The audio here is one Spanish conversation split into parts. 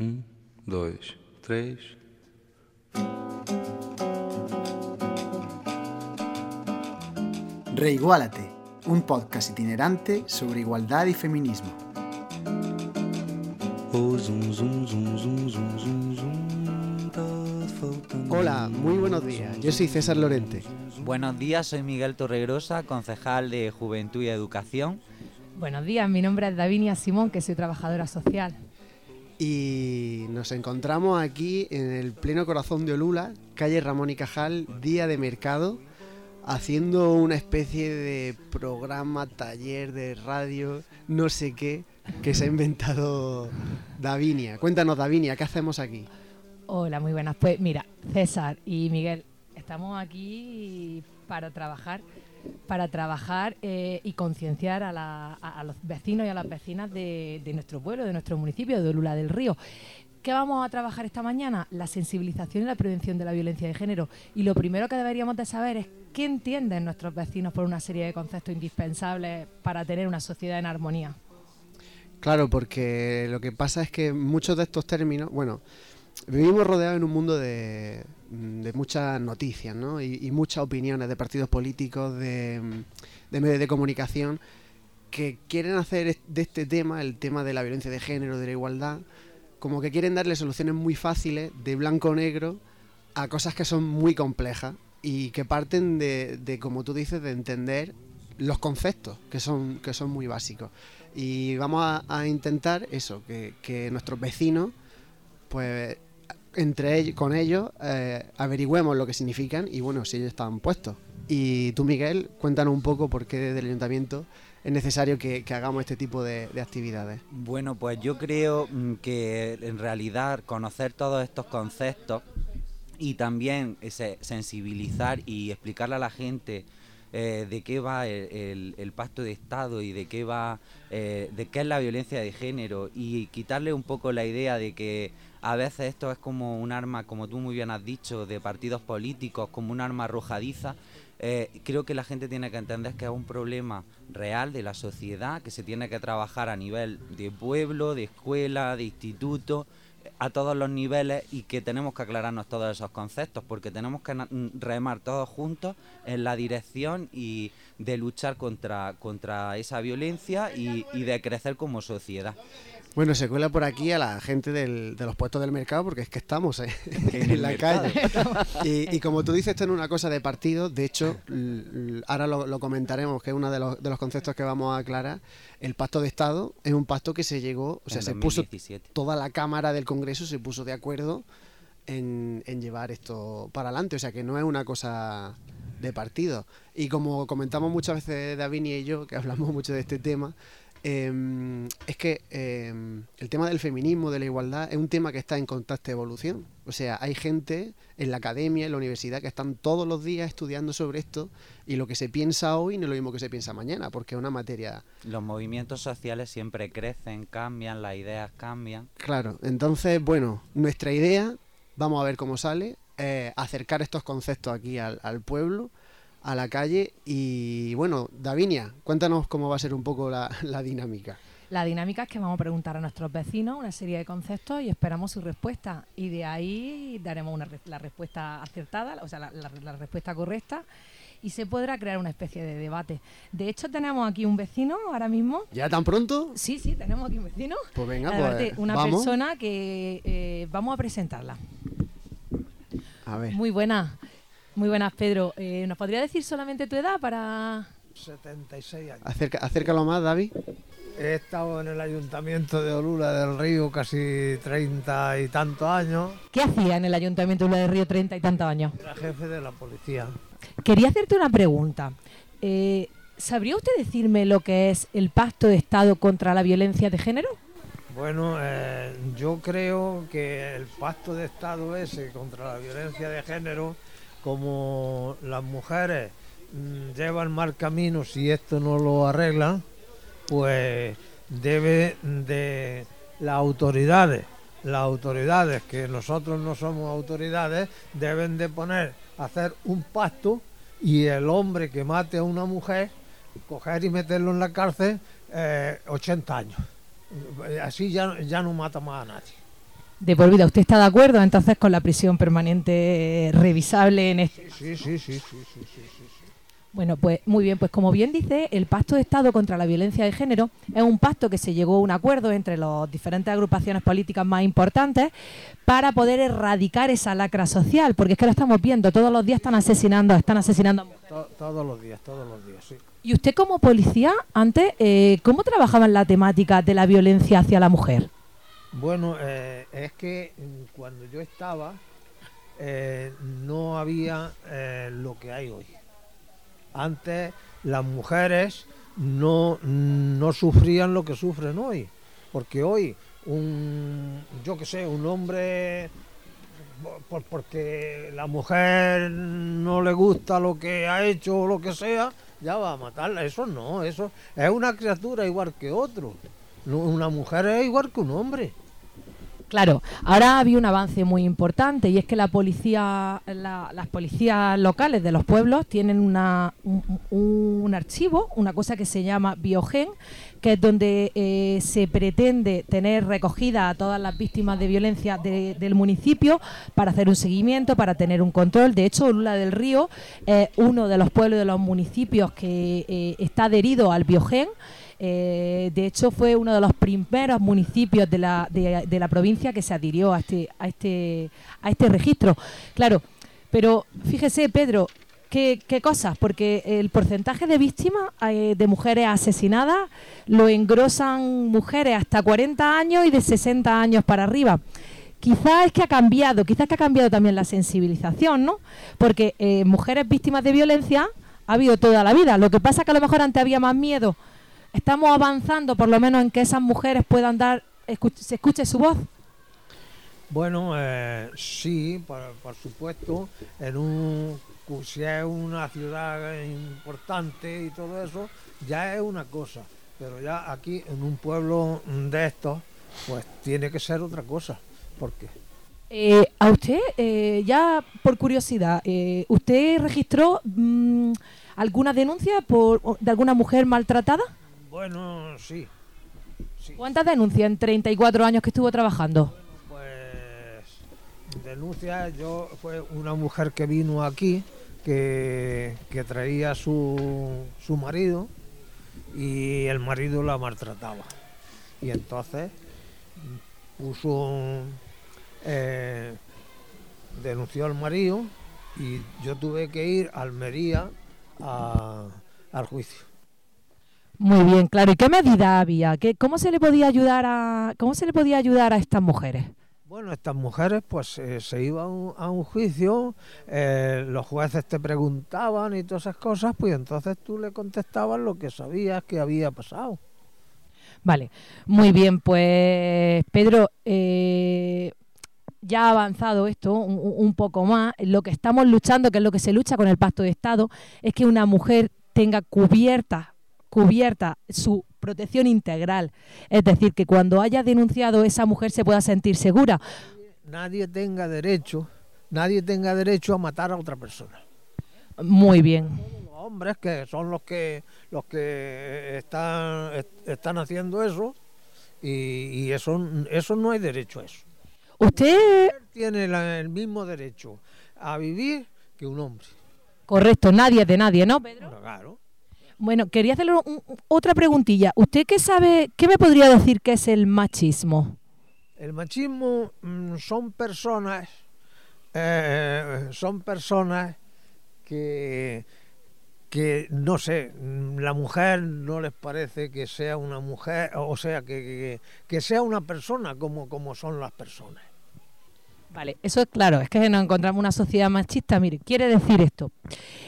Um, dois, três. Reiguálate, un podcast itinerante sobre igualdad y feminismo. Oh, Hola, muy buenos días. Yo soy César Lorente. Buenos días, soy Miguel Torregrosa, concejal de Juventud y Educación. Buenos días, mi nombre es Davinia Simón, que soy trabajadora social. Y nos encontramos aquí en el pleno corazón de Olula, calle Ramón y Cajal, día de mercado, haciendo una especie de programa, taller de radio, no sé qué, que se ha inventado Davinia. Cuéntanos, Davinia, ¿qué hacemos aquí? Hola, muy buenas. Pues mira, César y Miguel, estamos aquí para trabajar, para trabajar eh, y concienciar a, los vecinos y a las vecinas de, de nuestro pueblo, de nuestro municipio, de Olula del Río. ¿Qué vamos a trabajar esta mañana? La sensibilización y la prevención de la violencia de género. Y lo primero que deberíamos de saber es qué entienden nuestros vecinos por una serie de conceptos indispensables para tener una sociedad en armonía. Claro, porque lo que pasa es que muchos de estos términos, bueno, vivimos rodeados en un mundo de, muchas noticias, ¿no? Y, muchas opiniones de partidos políticos, de, medios de comunicación, que quieren hacer de este tema, el tema de la violencia de género, de la igualdad, como que quieren darle soluciones muy fáciles, de blanco o negro, a cosas que son muy complejas y que parten de, como tú dices, de entender los conceptos, que son, que son muy básicos. Y vamos a, intentar eso, que nuestros vecinos, pues entre ellos, con ellos, eh, averigüemos lo que significan y bueno, si ellos están puestos. Y tú, Miguel, cuéntanos un poco por qué desde el ayuntamiento es necesario que, hagamos este tipo de, de actividades. Bueno, pues yo creo mm, que en realidad conocer todos estos conceptos y también ese, sensibilizar y explicarle a la gente eh, de qué va el, el- pacto de Estado y de qué va, eh, de qué es la violencia de género y quitarle un poco la idea de que a veces esto es como un arma, como tú muy bien has dicho, de partidos políticos, como un arma arrojadiza. Eh, creo que la gente tiene que entender que es un problema real de la sociedad, que se tiene que trabajar a nivel de pueblo, de escuela, de instituto, a todos los niveles y que tenemos que aclararnos todos esos conceptos porque tenemos que mm, remar todos juntos en la dirección y de luchar contra, contra esa violencia y, y de crecer como sociedad. Bueno, se cuela por aquí a la gente del- de los puestos del mercado porque es que estamos eh, En la mercado. calle. Y, y como tú dices, esto no es una cosa de partido. De hecho, ahora lo, lo comentaremos, que es uno de los, de los conceptos que vamos a aclarar. El pacto de Estado es un pacto que se llegó, o sea, En se puso 2017. toda la Cámara del Congreso se puso de acuerdo en, en llevar esto para adelante. O sea, que no es una cosa de partido. Y como comentamos muchas veces Davini y yo, que hablamos mucho de este tema, eh, es que eh, el tema del feminismo, de la igualdad, es un tema que está en constante evolución. O sea, hay gente en la academia, en la universidad, que están todos los días estudiando sobre esto y lo que se piensa hoy no es lo mismo que se piensa mañana, porque es una materia Los movimientos sociales siempre crecen, cambian, las ideas cambian. Claro, entonces, bueno, nuestra idea, vamos a ver cómo sale, es acercar estos conceptos aquí al, al pueblo, a la calle y bueno, Davinia, cuéntanos cómo va a ser un poco la, la dinámica. La dinámica es que vamos a preguntar a nuestros vecinos una serie de conceptos y esperamos su respuesta. Y de ahí daremos una, la respuesta acertada, o sea, la, la- la respuesta correcta, y se podrá crear una especie de debate. De hecho, tenemos aquí un vecino ahora mismo. ¿Ya tan pronto? Sí, sí, tenemos aquí un vecino. Pues venga, pues una vamos. persona que eh, vamos a presentarla. A ver, Muy buena. Muy buenas, Pedro. Eh, ¿Nos podría decir solamente tu edad para...? 76 años. acerca, acércalo más, David. He estado en el ayuntamiento de Olula del Río casi 30 y tantos años. ¿Qué hacía en el Ayuntamiento de Ula de Río 30 y tantos años? Era jefe de la policía. Quería hacerte una pregunta. Eh, ¿Sabría usted decirme lo que es el Pacto de Estado contra la Violencia de Género? Bueno, eh, yo creo que el pacto de Estado ese contra la violencia de género, como las mujeres mm, llevan mal camino si esto no lo arreglan, pues debe de las autoridades, las autoridades que nosotros no somos autoridades, deben de poner, hacer un pacto y el hombre que mate a una mujer, coger y meterlo en la cárcel eh, 80 años. Así ya, ya no mata más a nadie. De por vida. ¿Usted está de acuerdo entonces con la prisión permanente eh, revisable en este Sí, sí, sí, sí. Bueno, pues muy bien, pues como bien dice, el Pacto de Estado contra la Violencia de Género es un pacto que se llegó a un acuerdo entre las diferentes agrupaciones políticas más importantes para poder erradicar esa lacra social, porque es que lo estamos viendo, todos los días están asesinando, están asesinando a mujeres. To- todos los días, todos los días, sí. Y usted como policía, antes, eh, ¿cómo trabajaba en la temática de la violencia hacia la mujer? Bueno, eh, es que cuando yo estaba eh, no había eh, lo que hay hoy. Antes las mujeres no, no sufrían lo que sufren hoy, porque hoy un, yo qué sé, un hombre por- por- porque la mujer no le gusta lo que ha hecho o lo que sea, ya va a matarla. Eso no, eso es una criatura igual que otro. Una mujer es igual que un hombre. Claro, ahora había un avance muy importante y es que la policía, la- las policías locales de los pueblos tienen una, un, archivo, una cosa que se llama Biogen, que es donde eh, se pretende tener recogida a todas las víctimas de violencia de- del municipio para hacer un seguimiento, para tener un control. De hecho, Lula del Río es uno de los pueblos de los municipios que eh, está adherido al Biogen. Eh, de hecho, fue uno de los primeros municipios de la, de, de la provincia que se adhirió a este, a este, a este registro. Claro, pero fíjese, Pedro, qué, qué cosas, porque el porcentaje de víctimas eh, de mujeres asesinadas lo engrosan mujeres hasta 40 años y de 60 años para arriba. Quizás es que ha cambiado, quizás que ha cambiado también la sensibilización, ¿no? Porque eh, mujeres víctimas de violencia ha habido toda la vida. Lo que pasa es que a lo mejor antes había más miedo. Estamos avanzando por lo menos en que esas mujeres puedan dar, escu- se escuche su voz. Bueno, eh, sí, por, por supuesto, en un, si es una ciudad importante y todo eso, ya es una cosa, pero ya aquí en un pueblo de estos, pues tiene que ser otra cosa. ¿Por qué? Eh, a usted, eh, ya por curiosidad, eh, ¿usted registró mm, alguna denuncia por, de alguna mujer maltratada? Bueno, sí. sí. ¿Cuántas denuncias en 34 años que estuvo trabajando? Pues denuncia, yo fue una mujer que vino aquí, que, que traía su, su marido y el marido la maltrataba. Y entonces puso, eh, denunció al marido y yo tuve que ir a Almería a- al juicio. Muy bien, claro. ¿Y qué medida había? ¿Qué, ¿Cómo se le podía ayudar a cómo se le podía ayudar a estas mujeres? Bueno, estas mujeres pues eh, se iban a un, a un juicio, eh, los jueces te preguntaban y todas esas cosas, pues entonces tú le contestabas lo que sabías que había pasado. Vale, muy bien, pues Pedro, eh, ya ha avanzado esto un, poco más. Lo que estamos luchando, que es lo que se lucha con el Pacto de Estado, es que una mujer tenga cubierta, cubierta su protección integral. Es decir, que cuando haya denunciado esa mujer se pueda sentir segura. Nadie tenga derecho, nadie tenga derecho a matar a otra persona. Muy bien. Los hombres que son los que los que están est- están haciendo eso y, y eso eso no hay derecho a eso. Usted, Tiene la- el mismo derecho a vivir que un hombre. correcto, nadie es de nadie, ¿no, Pedro? Bueno, claro. Bueno, quería hacerle otra preguntilla. ¿Usted qué sabe, qué me podría decir que es el machismo? El machismo mm, son personas, eh, son personas que, que no sé, mm, la mujer no les parece que sea una mujer, o sea, que, que- que sea una persona como, como son las personas. Vale, eso es claro, es que nos encontramos una sociedad machista. Mire, quiere decir esto.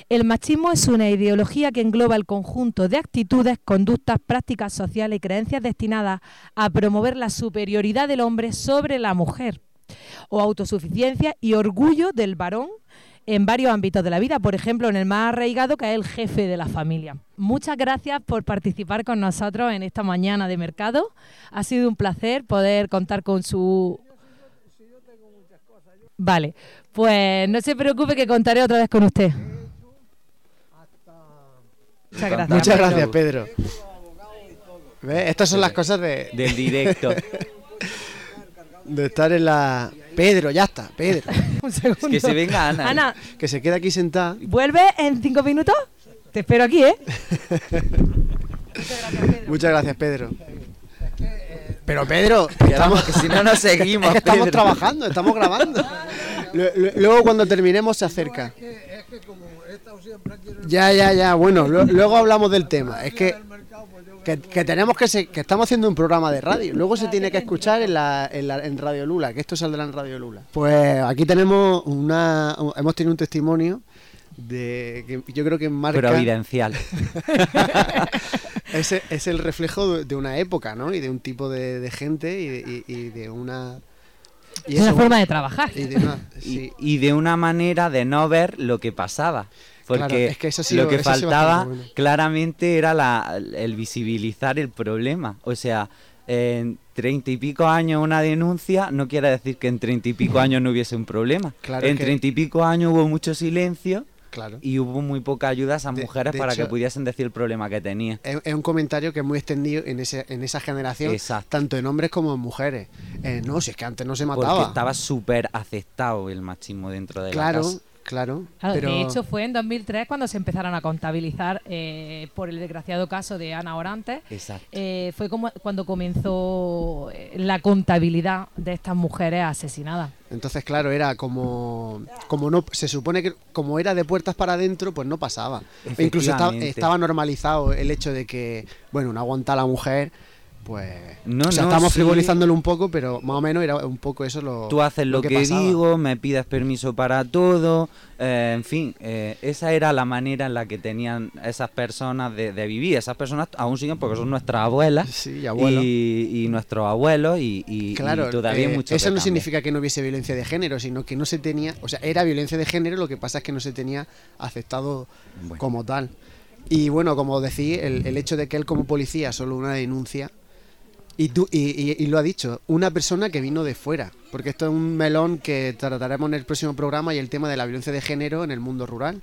El machismo es una ideología que engloba el conjunto de actitudes, conductas, prácticas sociales y creencias destinadas a promover la superioridad del hombre sobre la mujer o autosuficiencia y orgullo del varón en varios ámbitos de la vida, por ejemplo, en el más arraigado que es el jefe de la familia. Muchas gracias por participar con nosotros en esta mañana de mercado. Ha sido un placer poder contar con su Vale, pues no se preocupe que contaré otra vez con usted. Muchas gracias. Muchas Pedro. gracias, Pedro. ¿Ves? Estas son las cosas de... Del directo. de estar en la... Pedro, ya está, Pedro. Un segundo. Que se venga Ana. Ana, Que se queda aquí sentada. ¿vuelve en cinco minutos? Te espero aquí, ¿eh? Muchas gracias, Pedro. Pero Pedro, estamos, que si no nos seguimos. es que estamos Pedro. trabajando, estamos grabando. Lu- lu- Luego cuando terminemos se acerca. Ya, ya, ya. Bueno, lu- luego hablamos del tema. Es que, que, que tenemos que se- que estamos haciendo un programa de radio. Luego se tiene que escuchar en, la, en, la- en Radio Lula, que esto saldrá en Radio Lula. Pues aquí tenemos una, un- hemos tenido un testimonio de que yo creo que marca Providencial. es, es el reflejo de- una época, ¿no? Y de un tipo de, de gente y de, y- y de una y Es una forma de trabajar. y de una- Y, sí. y de una manera de no ver lo que pasaba. Porque Claro, es que eso sido- lo que eso faltaba bueno. claramente era la, el visibilizar el problema. O sea, en treinta y pico años una denuncia no quiere decir que en treinta y pico años no hubiese un problema. Claro, en que- treinta y pico años hubo mucho silencio Claro. y hubo muy poca ayuda a esas De- mujeres de para que pudiesen decir el problema que tenían. Es, es un comentario que es muy extendido en, ese, en esa generación, Exacto. tanto en hombres como en mujeres. Eh, no, si es que antes no se Porque mataba. estaba súper aceptado el machismo dentro de la claro, casa. Claro. Claro, pero De hecho, fue en 2003 cuando se empezaron a contabilizar eh, por el desgraciado caso de Ana Orantes. Exacto. Eh, fue como cuando comenzó eh, la contabilidad de estas mujeres asesinadas. entonces, claro, era como, como no se supone que como era de puertas para adentro, pues no pasaba. E incluso estaba normalizado el hecho de que, bueno, no aguanta la mujer, pues. No, o sea, no, estamos sí. frivolizándolo un poco, pero más o menos era un poco eso lo. Tú haces lo, que, digo, me pides permiso para todo, eh, en fin, eh, esa era la manera en la que tenían esas personas de, de vivir. Esas personas aún siguen porque son nuestras abuelas Sí, y y, y nuestros abuelos y, y- Claro, todavía eh, mucho eso no significa que no hubiese violencia de género, sino que no se tenía, o sea, era violencia de género, lo que pasa es que no se tenía aceptado Bueno. como tal. Y bueno, como decís, el, el hecho de que él como policía solo una denuncia, y, tú, y, y- y lo ha dicho, una persona que vino de fuera, porque esto es un melón que trataremos en el próximo programa y el tema de la violencia de género en el mundo rural.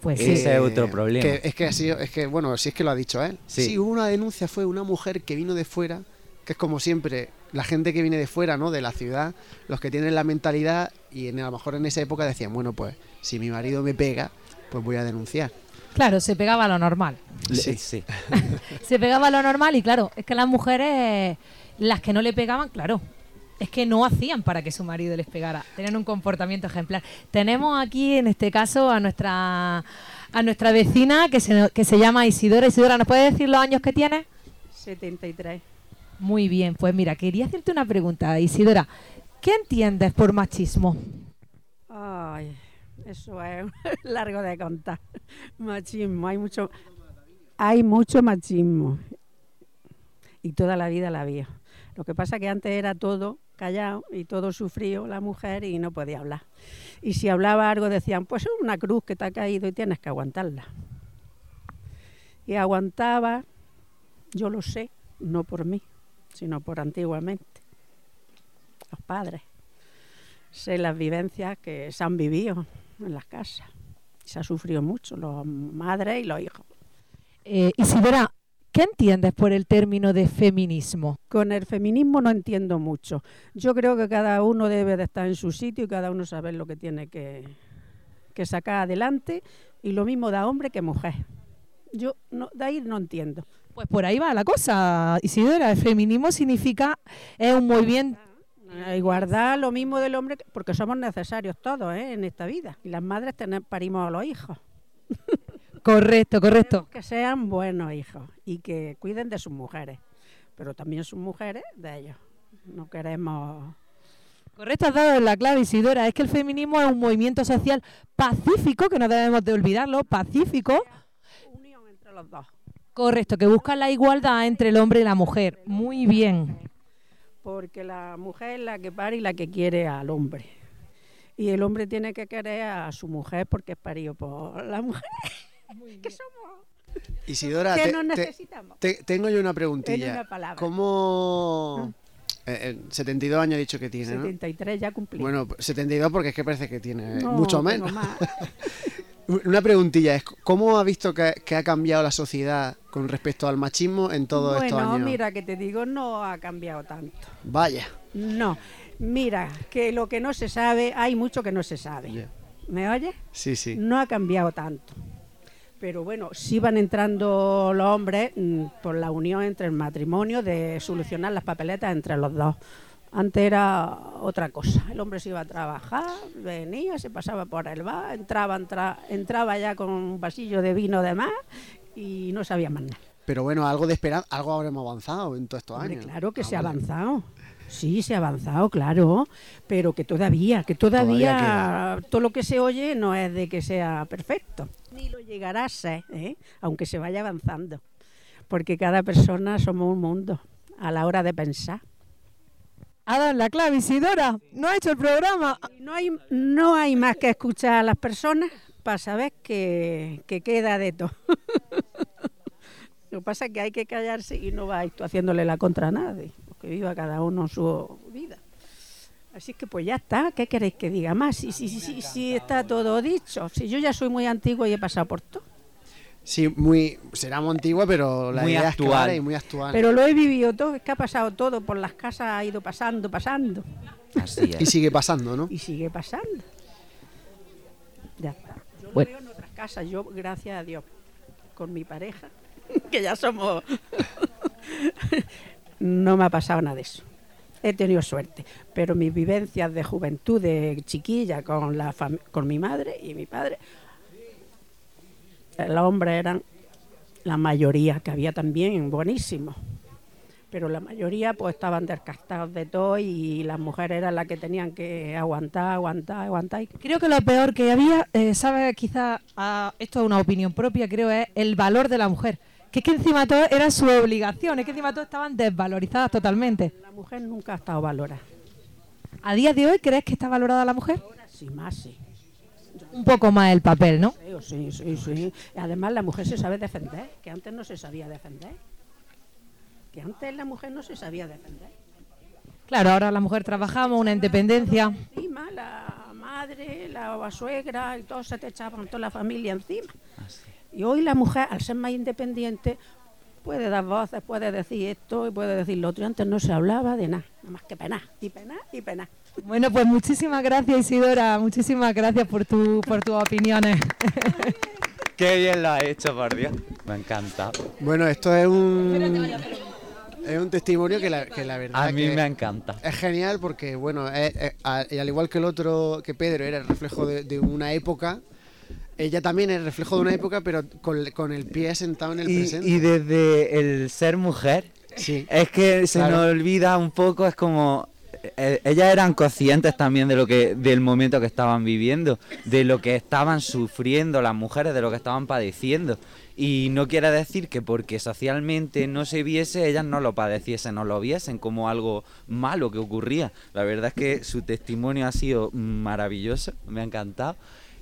Pues sí. Ese es otro problema. que es que ha sido- es que bueno, si es que lo ha dicho él. Sí. Sí. hubo una denuncia, fue una mujer que vino de fuera, que es como siempre, la gente que viene de fuera, ¿no? De la ciudad, los que tienen la mentalidad y en, a lo mejor en esa época decían, bueno, pues si mi marido me pega, pues voy a denunciar. Claro, se pegaba a lo normal. Sí. sí. Se pegaba a lo normal y claro, es que las mujeres, las que no le pegaban, claro, es que no hacían para que su marido les pegara. Tenían un comportamiento ejemplar. Tenemos aquí, en este caso, a nuestra a nuestra vecina que se, que se llama Isidora. Isidora, ¿nos puedes decir los años que tiene? 73. Muy bien, pues mira, quería hacerte una pregunta, Isidora. ¿Qué entiendes por machismo? Ay, eso es largo de contar. Machismo, hay mucho, hay mucho machismo. Y toda la vida la había. Lo que pasa que antes era todo callado y todo sufrido la mujer y no podía hablar. Y si hablaba algo decían, pues es una cruz que te ha caído y tienes que aguantarla. Y aguantaba, yo lo sé, no por mí, sino por antiguamente, los padres sé las vivencias que se han vivido en las casas. Se ha sufrido mucho, los madres y los hijos. Eh, Isidora, ¿qué entiendes por el término de feminismo? Con el feminismo no entiendo mucho. Yo creo que cada uno debe de estar en su sitio y cada uno saber lo que tiene que, que sacar adelante y lo mismo da hombre que mujer. Yo no, de ahí no entiendo. Pues por ahí va la cosa, Isidora. El feminismo significa, es un movimiento... La igualdad, lo mismo del hombre, porque somos necesarios todos ¿eh? en esta vida. Y las madres tener, parimos a los hijos. Correcto, correcto. que sean buenos hijos y que cuiden de sus mujeres, pero también sus mujeres de ellos. No queremos... Correcto, has dado la clave, Isidora. Es que el feminismo es un movimiento social pacífico, que no debemos de olvidarlo, pacífico. Unión entre los dos. Correcto, que busca la igualdad entre el hombre y la mujer. Muy bien. Porque la mujer es la que pare y la que quiere al hombre. Y el hombre tiene que querer a su mujer porque es parido por la mujer. que somos... Isidora, que te- nos necesitamos. te- tengo yo una preguntilla. una palabra. ¿Cómo... eh, eh, 72 años he dicho que tiene, ¿no? 73 ya cumplí. Bueno, 72 porque es que parece que tiene No, mucho menos. más. Una preguntilla es, ¿cómo ha visto que, que ha cambiado la sociedad con respecto al machismo en todos estos bueno, años? mira que te digo, no ha cambiado tanto. Vaya. No, Mira, que lo que no se sabe, hay mucho que no se sabe. ¿Me oyes? Sí, sí. No ha cambiado tanto. Pero bueno, sí van entrando los hombres mm, por la unión entre el matrimonio de solucionar las papeletas entre los dos. Antes era otra cosa. El hombre se iba a trabajar, venía, se pasaba por el bar, entraba, entra- entraba ya con un vasillo de vino de más y no sabía más nada. Pero bueno, algo de esperanza, algo habremos avanzado en todos estos Hombre, años. claro que Ah, se ha vale. avanzado. Sí, se ha avanzado, claro, pero que todavía, que todavía, Todavía todo lo que se oye no es de que sea perfecto. Ni lo llegará a ser, ¿eh? aunque se vaya avanzando. Porque cada persona somos un mundo a la hora de pensar. Ha dado la clave, Isidora. No ha hecho el programa. No hay, no hay más que escuchar a las personas para saber que, que queda de todo. Lo que pasa es que hay que callarse y no vais tú haciéndole la contra a nadie, que viva cada uno su vida. Así que pues ya está, ¿qué queréis que diga más? Sí, sí, sí, sí, está todo dicho. Si yo ya soy muy antiguo y he pasado por todo. Sí, muy. Será muy antigua, pero la Muy idea actual. es clara y muy actual. Pero lo he vivido todo, es que ha pasado todo, por las casas ha ido pasando, pasando. Así Y es. sigue pasando, ¿no? y sigue pasando. Ya está. Yo lo Bueno. veo en otras casas, yo, gracias a Dios, con mi pareja, que ya somos. no me ha pasado nada de eso. He tenido suerte, pero mis vivencias de juventud, de chiquilla, con, la con mi madre y mi padre, los hombres eran la mayoría, que había también buenísimos pero la mayoría pues estaban descastados de todo y las mujeres eran las que tenían que aguantar, aguantar, aguantar. Creo que lo peor que había, eh, ¿sabes? Quizá ah, esto es una opinión propia, creo, es el valor de la mujer. Que es que encima todo era su obligación, es que encima todo estaban desvalorizadas totalmente. la mujer nunca ha estado valorada. ¿A día de hoy crees que está valorada la mujer? Ahora sí, más sí. Un poco más el papel, ¿no? Sí, sí, sí. Además la mujer se sabe defender, que antes no se sabía defender. Que antes la mujer no se sabía defender. Claro, ahora la mujer trabajamos, una independencia. Encima la madre, la suegra y todos se te echaban toda la familia encima. Y hoy la mujer, al ser más independiente, puede dar voces, puede decir esto y puede decir lo otro. Y Antes no se hablaba de nada, nada más que penar, y penar, y penar. Bueno, pues muchísimas gracias Isidora, muchísimas gracias por, tu, por tus opiniones. Qué bien lo has hecho, por Dios. Me encanta. Bueno, esto es un. Es un testimonio que la, que la verdad. A mí que me encanta. Es genial porque, bueno, es- al igual que el otro, que Pedro, era el reflejo de, de una época, ella también es reflejo de una época, pero con, con el pie sentado en el Y, presente. y desde el ser mujer, Sí. es que se Claro. nos olvida un poco, es como eh, ellas eran conscientes también de lo que del momento que estaban viviendo, de lo que estaban sufriendo las mujeres, de lo que estaban padeciendo. Y no quiere decir que porque socialmente no se viese, ellas no lo padeciesen, no lo viesen como algo malo que ocurría. La verdad es que su testimonio ha sido maravilloso, me ha encantado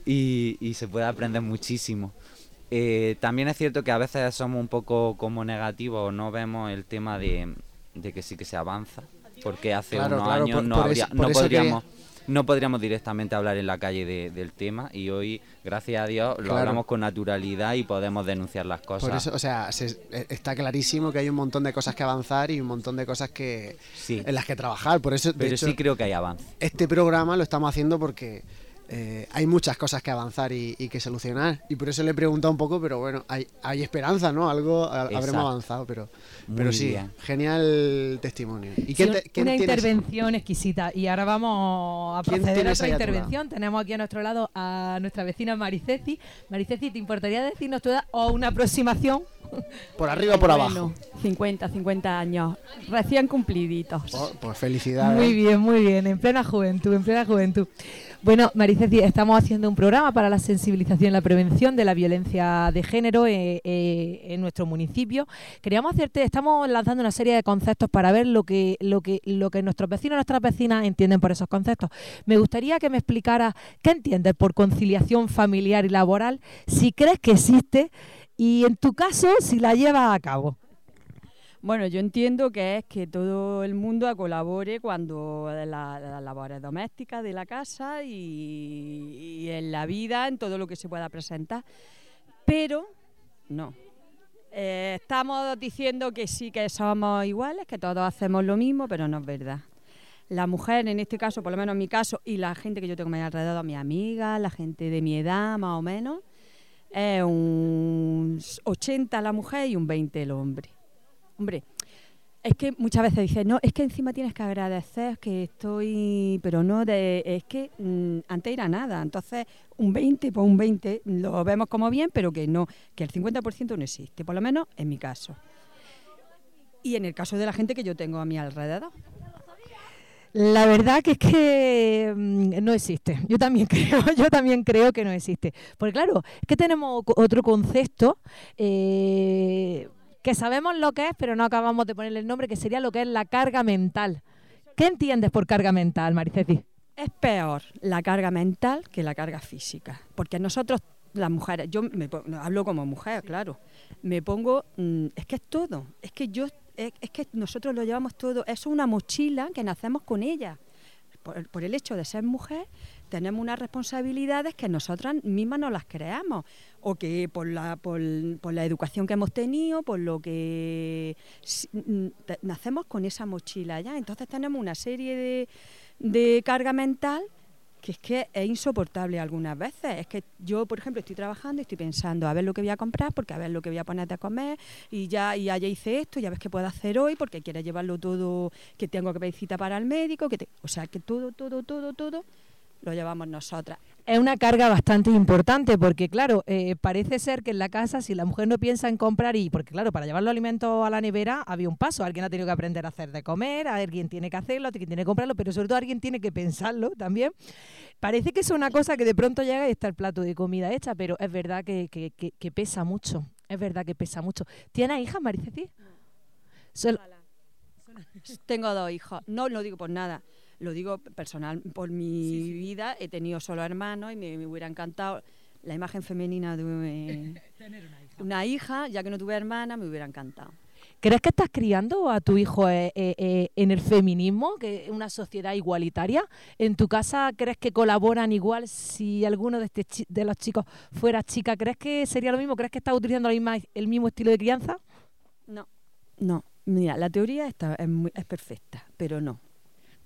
y, y se puede aprender muchísimo. Eh, también es cierto que a veces somos un poco como negativos, no vemos el tema de, de que sí que se avanza, porque hace Claro, unos claro, años por- no, por habría- eso- no podríamos no podríamos directamente hablar en la calle de- del tema y hoy, gracias a Dios, lo Claro. hablamos con naturalidad y podemos denunciar las cosas. Por eso, o sea, se- eh, está clarísimo que hay un montón de cosas que avanzar y un montón de cosas que Sí. en las que trabajar. Por eso, de Pero hecho, sí creo que hay avance. este programa lo estamos haciendo porque eh, hay muchas cosas que avanzar y, y que solucionar. Y por eso le he preguntado un poco, pero bueno, hay, hay esperanza, ¿no? Algo a- habremos avanzado, pero, Muy pero sí, bien. genial testimonio. ¿Y Sí, quién un- te- quién una tienes? intervención exquisita. Y ahora vamos a ¿Quién proceder a otra intervención. Tenemos aquí a nuestro lado a nuestra vecina Mariceci. Mariceci, ¿te importaría decirnos tu edad o una aproximación? ¿Por arriba o por abajo? Bueno, 50, 50 años, recién cumpliditos. Oh, pues felicidades. Muy bien, muy bien, en plena juventud, en plena juventud. Bueno, Mariceci, estamos haciendo un programa para la sensibilización y la prevención de la violencia de género eh, eh, en nuestro municipio. Queríamos hacerte, estamos lanzando una serie de conceptos para ver lo que, nuestros vecinos y nuestras vecinas entienden por esos conceptos. Me gustaría que me explicaras qué entiendes por conciliación familiar y laboral, si crees que existe y en tu caso, si la llevas a cabo. Bueno, yo entiendo que es que todo el mundo colabore cuando la- las labores domésticas de la casa y, en la vida, en todo lo que se pueda presentar. Pero no. Eh, estamos diciendo que sí que somos iguales, que todos hacemos lo mismo, pero no es verdad. la mujer, en este caso, por lo menos en mi caso, y la gente que yo tengo a alrededor, mi amiga, la gente de mi edad más o menos, es un 80 la mujer y un 20 el hombre. Hombre, es que muchas veces dicen, no, es que encima tienes que agradecer que estoy, pero no, de, es que mm, antes era nada, entonces un 20, pues un 20 lo vemos como bien, pero que no, que el 50% no existe, por lo menos en mi caso. Y en el caso de la gente que yo tengo a mi alrededor. La verdad que es que mm, no existe. Yo también creo, yo también creo que no existe. Porque claro, es que tenemos otro concepto eh, que sabemos lo que es, pero no acabamos de ponerle el nombre, que sería lo que es la carga mental. ¿Qué entiendes por carga mental, Mariceti? Es peor la carga mental que la carga física, porque nosotros, las mujeres, yo me hablo como mujer, claro, me pongo, mm, es que es todo, es que yo, es, es que nosotros lo llevamos todo, es una mochila que nacemos con ella. Por, por el hecho de ser mujer, tenemos unas responsabilidades que nosotras mismas no las creamos, o que por la, por, la educación que hemos tenido, por lo que nacemos con esa mochila ya. Entonces tenemos una serie de, de carga mental que es que es insoportable algunas veces. Es que yo, por ejemplo, estoy trabajando y estoy pensando a ver lo que voy a comprar, porque a ver lo que voy a poner de comer, y ya, y ya hice esto, ya ves qué puedo hacer hoy, porque quiero llevarlo todo, que tengo que pedir cita para el médico, que te- o sea, que todo, todo, todo, todo lo llevamos nosotras. Es una carga bastante importante porque, claro, eh, parece ser que en la casa, si la mujer no piensa en comprar, y porque, claro, para llevar los alimentos a la nevera había un paso. Alguien ha tenido que aprender a hacer de comer, alguien tiene que hacerlo, alguien tiene que comprarlo, pero sobre todo alguien tiene que pensarlo también. Parece que es una cosa que de pronto llega y está el plato de comida hecha, pero es verdad que, que- que- que pesa mucho. Es verdad que pesa mucho. ¿Tienes hijas, Mariceti? Tengo dos hijos, no lo digo por nada, lo digo personal, por mi vida he tenido solo hermanos y me, me hubiera encantado la imagen femenina de un- una hija, ya que no tuve hermana, me hubiera encantado. ¿Crees que estás criando a tu hijo eh, eh, eh, en el feminismo, que es una sociedad igualitaria? ¿En tu casa crees que colaboran igual si alguno de, este chi- de los chicos fuera chica? ¿Crees que sería lo mismo? ¿Crees que estás utilizando la misma- el mismo estilo de crianza? No, no, mira, la teoría está, es, muy- es perfecta, pero no.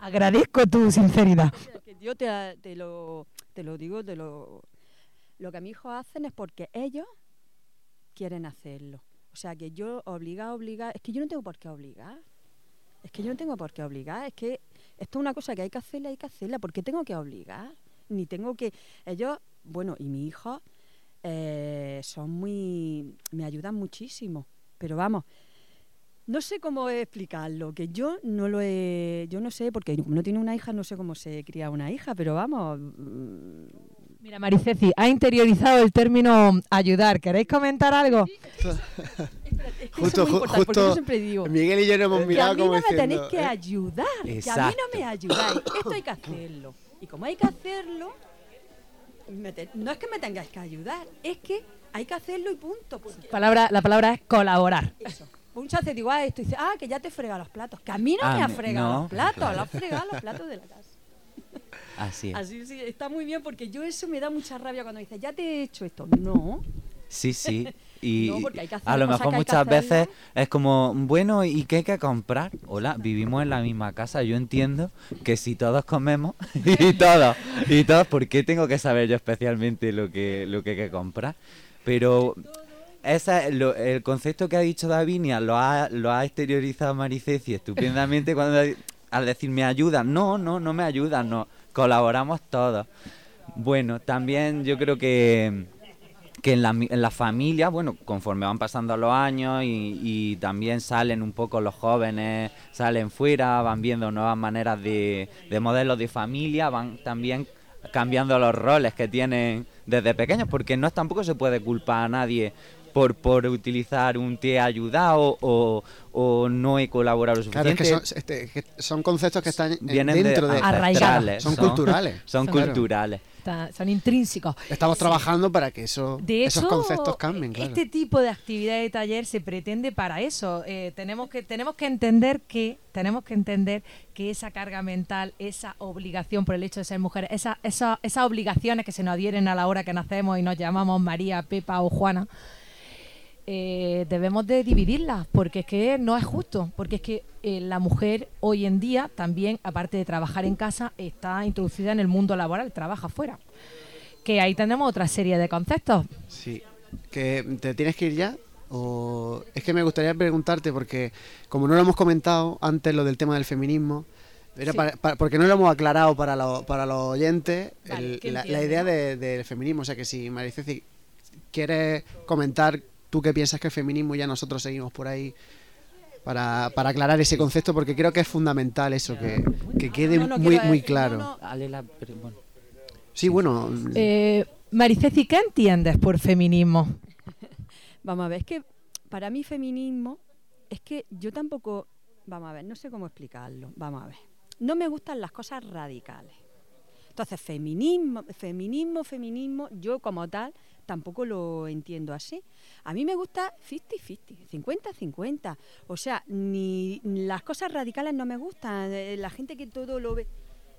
Agradezco tu sinceridad. Yo te, lo, te lo digo, te lo, lo que mis hijos hacen es porque ellos quieren hacerlo. O sea, que yo obligar, obligar, es que yo no tengo por qué obligar. Es que yo no tengo por qué obligar. Es que esto es una cosa que hay que hacerla, hay que hacerla. ¿Por qué tengo que obligar? Ni tengo que... Ellos, bueno, y mi hijo eh, son muy... me ayudan muchísimo. Pero vamos, no sé cómo explicarlo, que yo no lo he, yo no sé, porque como no tiene una hija, no sé cómo se cría una hija, pero vamos, mm, Mira, Mariceci, ha interiorizado el término ayudar. ¿Queréis comentar algo? es que Justo, eso es muy ju- importante, porque yo justo siempre digo, Miguel y yo nos hemos que a mirado mí como no me tenéis que "Eh". ayudar, que a mí no me ayudáis, esto hay que hacerlo. Y como hay que hacerlo, te- no es que me tengáis que ayudar, es que hay que hacerlo y punto. porque Palabra, la palabra es colaborar. eso. Muchas veces digo, ah, esto y dice, ah, que ya te frega los platos. Que a mí no Ah, me ha fregado no. los platos, lo ha fregado los platos de la casa. Así es. Así sí, está muy bien porque yo eso me da mucha rabia cuando dice, ya te he hecho esto. No, Sí, sí. Y No, porque hay que hacer a lo mejor muchas veces es como, bueno, ¿y qué hay que comprar? Hola, vivimos en la misma casa. Yo entiendo que si todos comemos y todos, y todos, ¿por qué tengo que saber yo especialmente lo que, lo que hay que comprar? Pero esa, es lo- el concepto que ha dicho Davinia lo ha, lo ha exteriorizado Mariceci estupendamente cuando al decir me ayudan. No, no, no me ayudan, no. Colaboramos todos. Bueno, también yo creo que que en la, en la familia, bueno, conforme van pasando los años y, y también salen un poco los jóvenes, salen fuera, van viendo nuevas maneras de, de modelos de familia, van también cambiando los roles que tienen desde pequeños, porque no tampoco se puede culpar a nadie por, por utilizar un te he ayudado o, o no he colaborado lo Claro, es suficiente. que son, este, que son conceptos que están Vienen dentro de... ancestrales, Son culturales. Son Claro. culturales. Está- son intrínsecos. Estamos trabajando para que eso, De esos hecho, conceptos cambien, claro. Este tipo de actividad de taller se pretende para eso. Eh, tenemos que tenemos que entender que tenemos que entender que esa carga mental, esa obligación por el hecho de ser mujeres, esa, esa- esas obligaciones que se nos adhieren a la hora que nacemos y nos llamamos María, Pepa o Juana, eh, debemos de dividirlas, porque es que no es justo, porque es que eh, la mujer hoy en día también, aparte de trabajar en casa, está introducida en el mundo laboral, trabaja fuera. Que ahí tenemos otra serie de conceptos. Sí. ¿Que te tienes que ir ya? O es que me gustaría preguntarte, porque como no lo hemos comentado antes, lo del tema del feminismo, era Sí. para- para- porque no lo hemos aclarado para, lo- para los oyentes Vale, el- que la, idea ¿no? de- del feminismo. O sea que si Mariceci quieres comentar tú qué piensas que es feminismo, ya nosotros seguimos por ahí para, para aclarar ese concepto, porque creo que es fundamental eso, que, que quede No, no, muy, quiero muy claro. no. Sí, bueno, Eh, Mariceci, ¿qué entiendes por feminismo? Vamos a ver, es que para mí feminismo es que yo tampoco, vamos a ver, no sé cómo explicarlo, vamos a ver. No me gustan las cosas radicales. Entonces, feminismo, feminismo, feminismo, yo como tal tampoco lo entiendo así. A mí me gusta 50-50, 50-50. O sea, ni las cosas radicales no me gustan. eh, La gente que todo lo ve.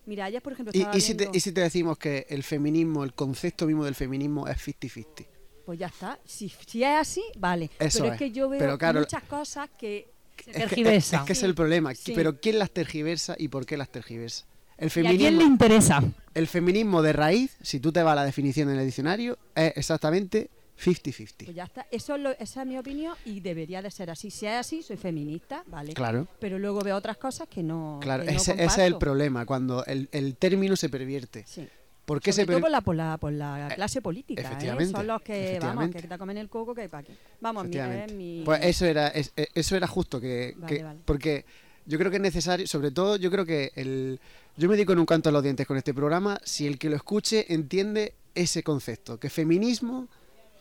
Mira, ayer, por ejemplo, y, si te, y si te decimos que el feminismo, el concepto mismo del feminismo es 50-50. Pues ya está. Si, si es así, vale. Eso Pero es. es que yo veo Pero claro- muchas cosas que Se Es que, es- tergiversa. es que es el problema. Sí. Pero ¿quién las tergiversa y por qué las tergiversa? El ¿Y a quién feminismo, le interesa? el feminismo de raíz, si tú te vas a la definición en el diccionario, es exactamente 50-50. Pues ya está, eso es lo- esa es mi opinión y debería de ser así. Si es así, soy feminista, ¿vale? Claro, Pero luego veo otras cosas que no. claro. que no ese, ese es el problema, cuando el, el término se pervierte. Sí. ¿Por qué Sobre se todo por la, por la, por la clase política, ¿eh? efectivamente, Son los que, vamos, que te comen el coco que hay para aquí. Vamos, mi, es mi... Pues eso era, es- eh, eso era justo que, Vale, que- vale. porque yo creo que es necesario, sobre todo yo creo que el yo me digo en un canto a los dientes con este programa, si el que lo escuche entiende ese concepto, que feminismo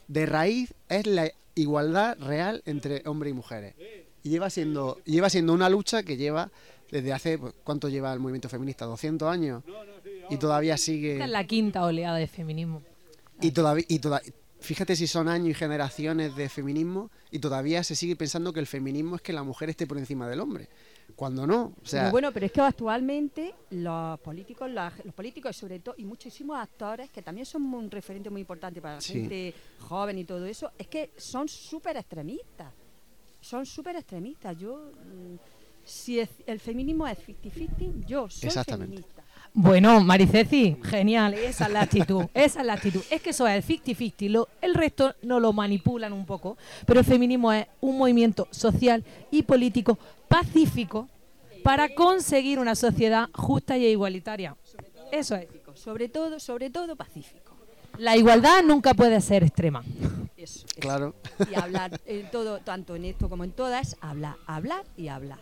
de raíz es la igualdad real entre hombres y mujeres. Y lleva siendo lleva siendo una lucha que lleva desde hace pues, ¿cuánto lleva el movimiento feminista? 200 años y todavía sigue Esta es la quinta oleada de feminismo. y todavía, y toda- fíjate si son años y generaciones de feminismo y todavía se sigue pensando que el feminismo es que la mujer esté por encima del hombre. Cuando no, o sea, bueno, pero es que actualmente los políticos, la- los políticos y sobre todo, y muchísimos actores, que también son un referente muy importante para la Sí. gente joven y todo eso, es que son súper extremistas. Son súper extremistas. Yo, mm, si es- el feminismo es 50-50, yo soy Exactamente. feminista. Bueno, Mariceci, genial, esa es la actitud, esa es la actitud. Es que eso es el 50-50, lo- el resto no lo manipulan un poco, pero el feminismo es un movimiento social y político pacífico para conseguir una sociedad justa y igualitaria. Eso es. Sobre todo, sobre todo pacífico. La igualdad nunca puede ser extrema. Eso, eso. claro. Y hablar, en todo, tanto en esto como en todas, hablar, hablar y hablar.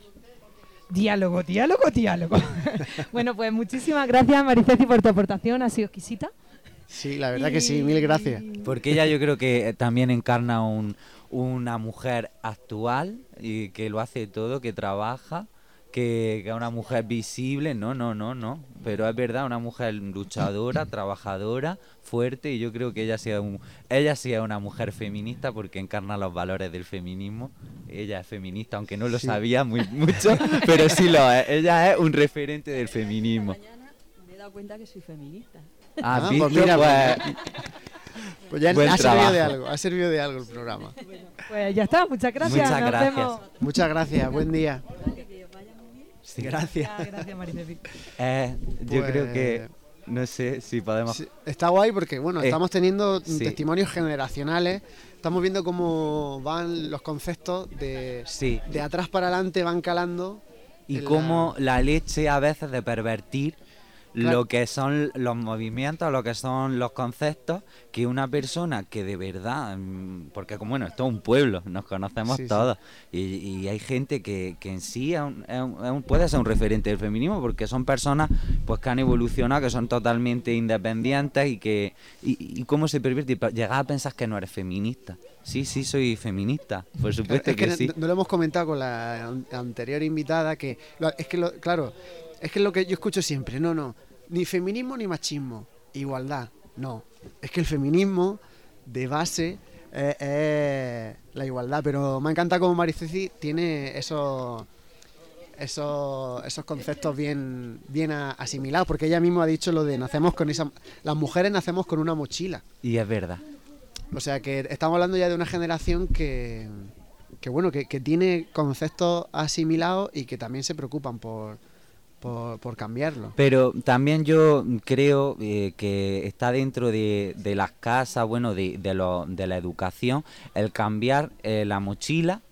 Diálogo, diálogo, diálogo. bueno, pues muchísimas gracias Mariceci por tu aportación, ha sido exquisita. Sí, la verdad que sí, mil gracias. Porque ella yo creo que también encarna un, una mujer actual y que lo hace todo, que trabaja, que, que es una mujer visible, no, no, no, no. Pero es verdad, una mujer luchadora, trabajadora, fuerte y yo creo que ella sea un, ella sí es una mujer feminista porque encarna los valores del feminismo. Ella es feminista, aunque no lo Sí. sabía muy mucho, pero sí lo es. Ella es un referente del feminismo. Mañana me he dado cuenta que soy feminista. Ah, Ah, pues mira, Pues, Pues ya Buen ha servido de algo, ha servido de algo el programa. Pues ya está, muchas gracias. Muchas nos gracias. vemos. Muchas gracias, buen día. Gracias. Ah, Gracias Mariceci. eh, yo Pues- creo que no sé si podemos Sí, Está guay porque, bueno, Eh, estamos teniendo sí. testimonios generacionales, estamos viendo cómo van los conceptos de, Sí. de atrás para adelante, van calando. y cómo la leche a veces de pervertir Claro. lo que son los movimientos, lo que son los conceptos, que una persona que de verdad, mm, porque como bueno, esto es un pueblo, nos conocemos Sí, sí. todos, y, y hay gente que, que en sí es un- es un- puede ser un referente del feminismo, porque son personas pues que han evolucionado, que son totalmente independientes y que y, y cómo se pervierte, llegas a pensar que no eres feminista. Sí, sí, soy feminista, por supuesto es que, sí. no lo hemos comentado con la an- anterior invitada, que es que, lo- claro, es que es lo que yo escucho siempre, no, no, ni feminismo ni machismo, igualdad, no, es que el feminismo de base eh, es la igualdad, pero me encanta como Mariceci tiene esos esos, esos conceptos bien, bien asimilados, porque ella misma ha dicho lo de nacemos con esa, las mujeres nacemos con una mochila. Y es verdad. O sea que estamos hablando ya de una generación que, que bueno, que, que tiene conceptos asimilados y que también se preocupan por, por, por cambiarlo. Pero también yo creo eh, que está dentro de, de las casas, bueno, de, de, lo- de la educación, el cambiar eh, la mochila,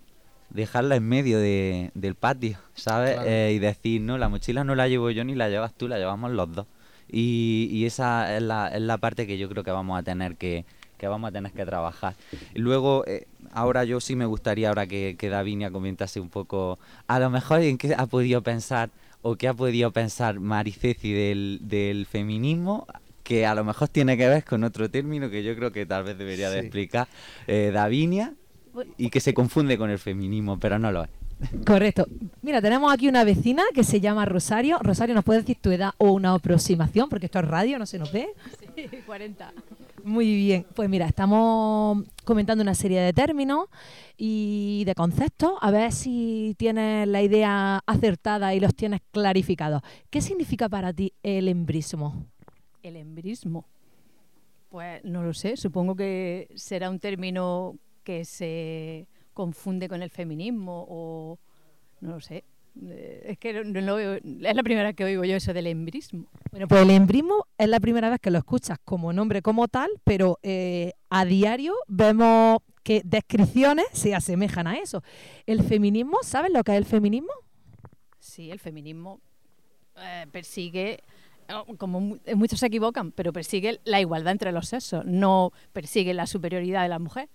dejarla en medio de- del patio, ¿sabes? Claro. Eh, y decir, no, la mochila no la llevo yo ni la llevas tú, la llevamos los dos. Y, y esa es la, es la parte que yo creo que vamos a tener que, que vamos a tener que trabajar. Luego, eh, ahora yo sí me gustaría, ahora que, que Davinia comentase un poco, a lo mejor en qué ha podido pensar o qué ha podido pensar Mariceci del, del feminismo, que a lo mejor tiene que ver con otro término que yo creo que tal vez debería de Sí. explicar eh, Davinia y que se confunde con el feminismo, pero no lo es. Correcto. Mira, tenemos aquí una vecina que se llama Rosario. Rosario, ¿nos puedes decir tu edad o una aproximación? Porque esto es radio, no se nos ve. Sí, 40. Muy bien. Pues mira, estamos comentando una serie de términos y de conceptos. A ver si tienes la idea acertada y los tienes clarificados. ¿Qué significa para ti el embrismo? El embrismo. Pues no lo sé, supongo que será un término que se confunde con el feminismo o no lo sé. Eh, Es que no, no lo veo- es la primera vez que oigo yo eso del embrismo. Bueno, pues el embrismo es la primera vez que lo escuchas como nombre como tal, pero eh, a diario vemos que descripciones se asemejan a eso. El feminismo, ¿sabes lo que es el feminismo? Sí, el feminismo eh, persigue, eh, como mu- muchos se equivocan, pero persigue la igualdad entre los sexos, no persigue la superioridad de la mujer.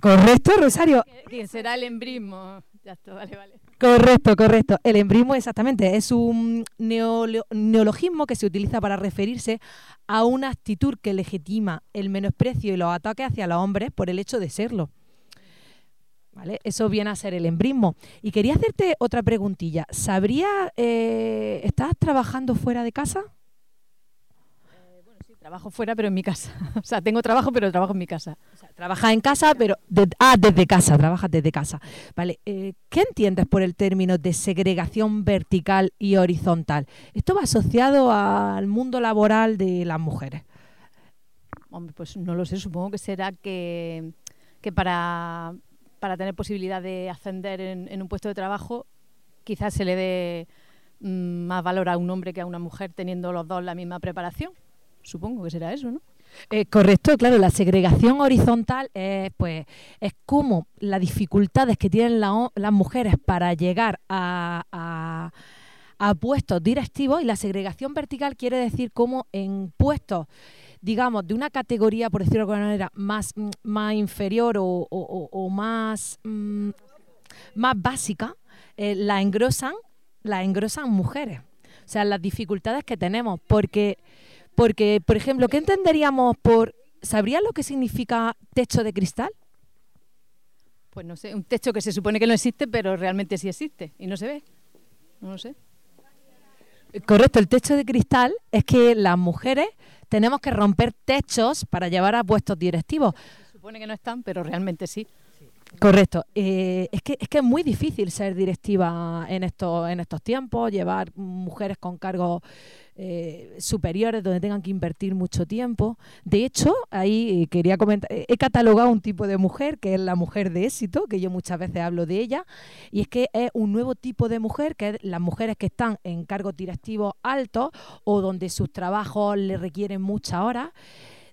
Correcto, Rosario. ¿Qué será el embrismo? Vale, vale. Correcto, correcto. El embrismo exactamente es un neolo- neologismo que se utiliza para referirse a una actitud que legitima el menosprecio y los ataques hacia los hombres por el hecho de serlo. ¿Vale? Eso viene a ser el embrismo. Y quería hacerte otra preguntilla. ¿Sabría, eh, estás trabajando fuera de casa? Trabajo fuera, pero en mi casa. O sea, tengo trabajo, pero trabajo en mi casa. O sea, trabajas en casa, pero de- ah, desde casa, trabajas desde casa. Vale, eh, ¿qué entiendes por el término de segregación vertical y horizontal? Esto va asociado al mundo laboral de las mujeres. Hombre, pues no lo sé, supongo que será que, que para, para tener posibilidad de ascender en, en un puesto de trabajo, quizás se le dé mm, más valor a un hombre que a una mujer teniendo los dos la misma preparación. Supongo que será eso, ¿no? Eh, correcto, claro, la segregación horizontal es, pues, es como las dificultades que tienen las mujeres para llegar a, a- a puestos directivos y la segregación vertical quiere decir como en puestos, digamos, de una categoría, por decirlo de alguna manera, más, mm, más inferior o- o más, mm, más básica, eh, la engrosan, la engrosan mujeres. O sea, las dificultades que tenemos, porque porque, por ejemplo, ¿qué entenderíamos por... ¿Sabrías lo que significa techo de cristal? Pues no sé, un techo que se supone que no existe, pero realmente sí existe y no se ve. No lo sé. Correcto, el techo de cristal es que las mujeres tenemos que romper techos para llevar a puestos directivos. Se supone que no están, pero realmente sí. Correcto. Eh, es, que, es que es muy difícil ser directiva en estos, en estos tiempos, llevar mujeres con cargos eh, superiores donde tengan que invertir mucho tiempo. De hecho, ahí eh, quería comentar, eh, he catalogado un tipo de mujer que es la mujer de éxito, que yo muchas veces hablo de ella, y es que es un nuevo tipo de mujer, que es las mujeres que están en cargos directivos altos o donde sus trabajos le requieren muchas horas.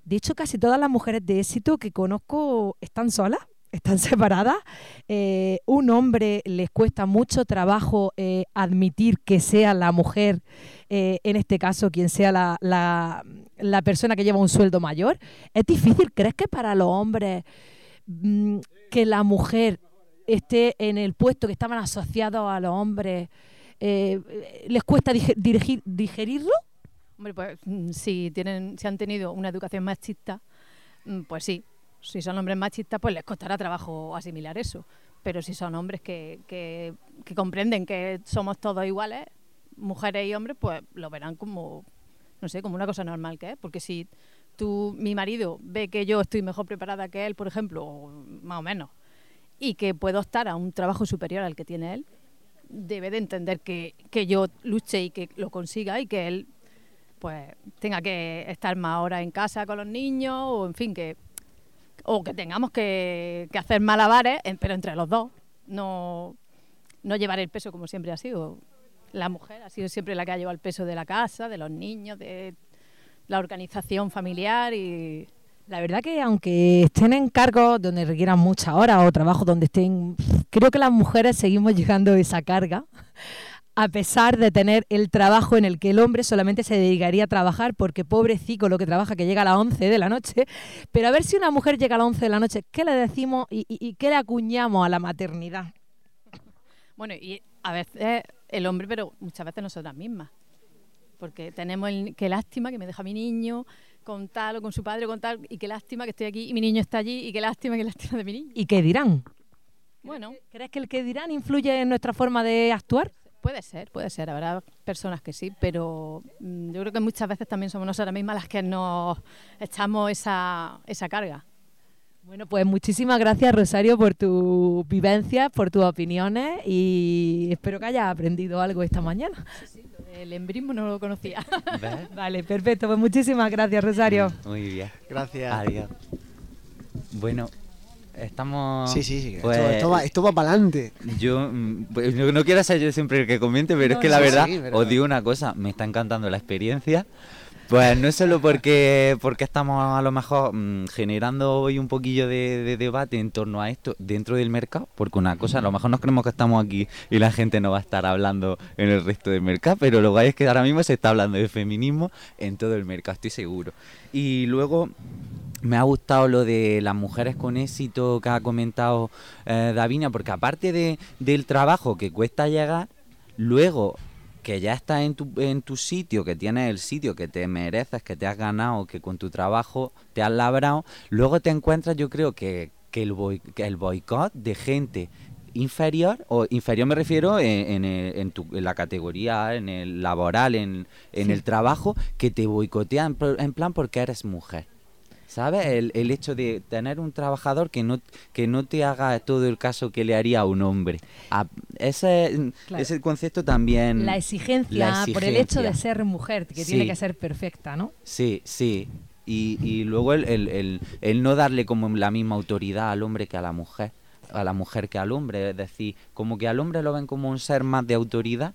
De hecho, casi todas las mujeres de éxito que conozco están solas están separadas. Eh, un hombre les cuesta mucho trabajo eh, admitir que sea la mujer, eh, en este caso, quien sea la, la- la persona que lleva un sueldo mayor. Es difícil, ¿crees que para los hombres mm, que la mujer esté en el puesto que estaban asociados a los hombres, les cuesta dige- dirigir- digerirlo? Hombre, pues mm, si tienen, si han tenido una educación machista, mm, pues sí. Si son hombres machistas, pues les costará trabajo asimilar eso. Pero si son hombres que, que, que comprenden que somos todos iguales, mujeres y hombres, pues lo verán como, no sé, como una cosa normal que es. Porque si tú, mi marido, ve que yo estoy mejor preparada que él, por ejemplo, o más o menos, y que puedo estar a un trabajo superior al que tiene él, debe de entender que, que yo luche y que lo consiga y que él pues tenga que estar más horas en casa con los niños o en fin que, o que tengamos que, hacer malabares, pero entre los dos, no, no llevar el peso como siempre ha sido. La mujer ha sido siempre la que ha llevado el peso de la casa, de los niños, de la organización familiar y La verdad que aunque estén en cargos donde requieran muchas horas o trabajo donde estén, creo que las mujeres seguimos llegando esa carga, a pesar de tener el trabajo en el que el hombre solamente se dedicaría a trabajar, porque pobrecito lo que trabaja, que llega a las 11 de la noche, pero a ver si una mujer llega a las 11 de la noche, ¿qué le decimos y, y- y qué le acuñamos a la maternidad? Bueno, y a veces el hombre, pero muchas veces nosotras mismas. Porque tenemos el qué lástima que me deja mi niño con tal o con su padre o con tal, y qué lástima que estoy aquí y mi niño está allí, y qué lástima que lástima de mi niño. ¿Y qué dirán? Bueno, ¿Crees que el que dirán influye en nuestra forma de actuar? Puede ser, puede ser. Habrá personas que sí, pero mm, yo creo que muchas veces también somos nosotras mismas las que nos echamos esa, esa carga. Bueno, pues muchísimas gracias Rosario por tu vivencia, por tus opiniones y espero que hayas aprendido algo esta mañana. El embrismo no lo conocía. ¿Ves? Vale, perfecto. Pues muchísimas gracias Rosario. Muy bien. Gracias. Adiós. Bueno, estamos. Sí, sí, sí. pues, esto, esto va, esto va para adelante. Yo mm, pues, no, quiero ser yo siempre el que comente, pero No, es que la verdad, sí, pero- os digo una cosa, me está encantando la experiencia. Pues no es solo porque, porque estamos a lo mejor mm, generando hoy un poquillo de, de debate en torno a esto dentro del mercado, porque una cosa, a lo mejor nos creemos que estamos aquí y la gente no va a estar hablando en el resto del mercado, pero lo que hay es que ahora mismo se está hablando de feminismo en todo el mercado, estoy seguro. Y luego me ha gustado lo de las mujeres con éxito que ha comentado eh, Davinia, porque aparte de, del trabajo que cuesta llegar, luego que ya estás en tu, en tu sitio, que tienes el sitio que te mereces, que te has ganado, que con tu trabajo te has labrado, luego te encuentras, yo creo que, que el, boi- que el boicot de gente inferior, o inferior me refiero en, en, el- en tu- en la categoría, en el laboral, en, en Sí. el trabajo, que te boicotea en, pl- en plan porque eres mujer. ¿Sabes? El, el hecho de tener un trabajador que no, que no te haga todo el caso que le haría a un hombre. A- ese, Claro. ese concepto también... La exigencia, la por el hecho de ser mujer, que Sí. tiene que ser perfecta, ¿no? Sí, sí. Y, y luego el, el- el no darle como la misma autoridad al hombre que a la mujer, a la mujer que al hombre, es decir, como que al hombre lo ven como un ser más de autoridad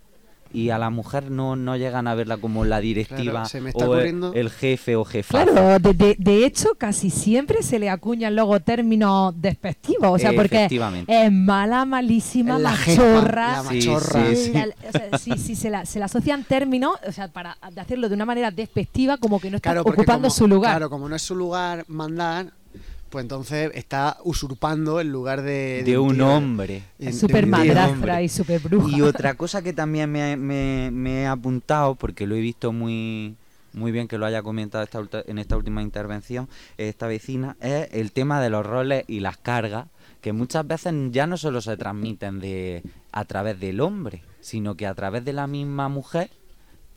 y a la mujer no, no llegan a verla como la directiva Claro, se me está o el- ocurriendo- el, jefe o jefa. Claro, de, de- de hecho casi siempre se le acuñan luego términos despectivos, o sea, porque es mala, malísima, La jefa, machorra. la Sí, machorra. sí, sí. La- o sea, sí, sí, se, la- se le asocian términos, o sea, para de hacerlo de una manera despectiva, como que no está Claro, ocupando como- su lugar. Claro, como no es su lugar mandar, pues entonces está usurpando el lugar de... de un tío. hombre. de tío. madrastra y súper bruja. Y otra cosa que también me, me- me he apuntado, porque lo he visto muy, muy bien que lo haya comentado esta, ulta- en esta última intervención, esta vecina, es el tema de los roles y las cargas, que muchas veces ya no solo se transmiten de, a través del hombre, sino que a través de la misma mujer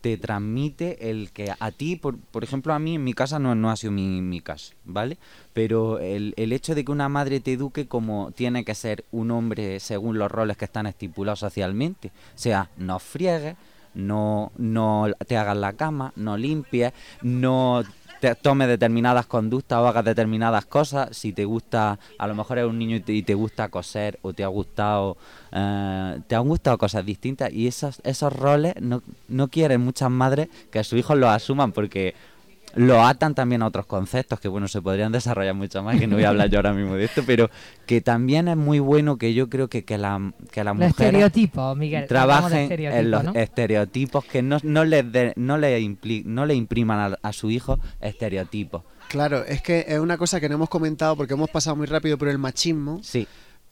te transmite el que a ti, por, por ejemplo, a mí en mi casa no, no ha sido mi, mi caso, ¿vale? Pero el, el hecho de que una madre te eduque como tiene que ser un hombre según los roles que están estipulados socialmente, o sea, no friegues, no, no te hagas la cama, no limpies, no te tomes determinadas conductas o hagas determinadas cosas. Si te gusta, a lo mejor eres un niño y te, gusta coser o te ha gustado, eh, te han gustado cosas distintas y esos, esos roles no, no quieren muchas madres que sus hijos los asuman porque lo atan también a otros conceptos que bueno se podrían desarrollar mucho más que no voy a hablar yo ahora mismo de esto pero que también es muy bueno que yo creo que, que la que las Los mujeres estereotipos, Miguel. trabajen en los ¿no? estereotipos que no, no les de- no le impli- no le impriman a, a su hijo estereotipos Claro, es que es una cosa que no hemos comentado porque hemos pasado muy rápido por el machismo, sí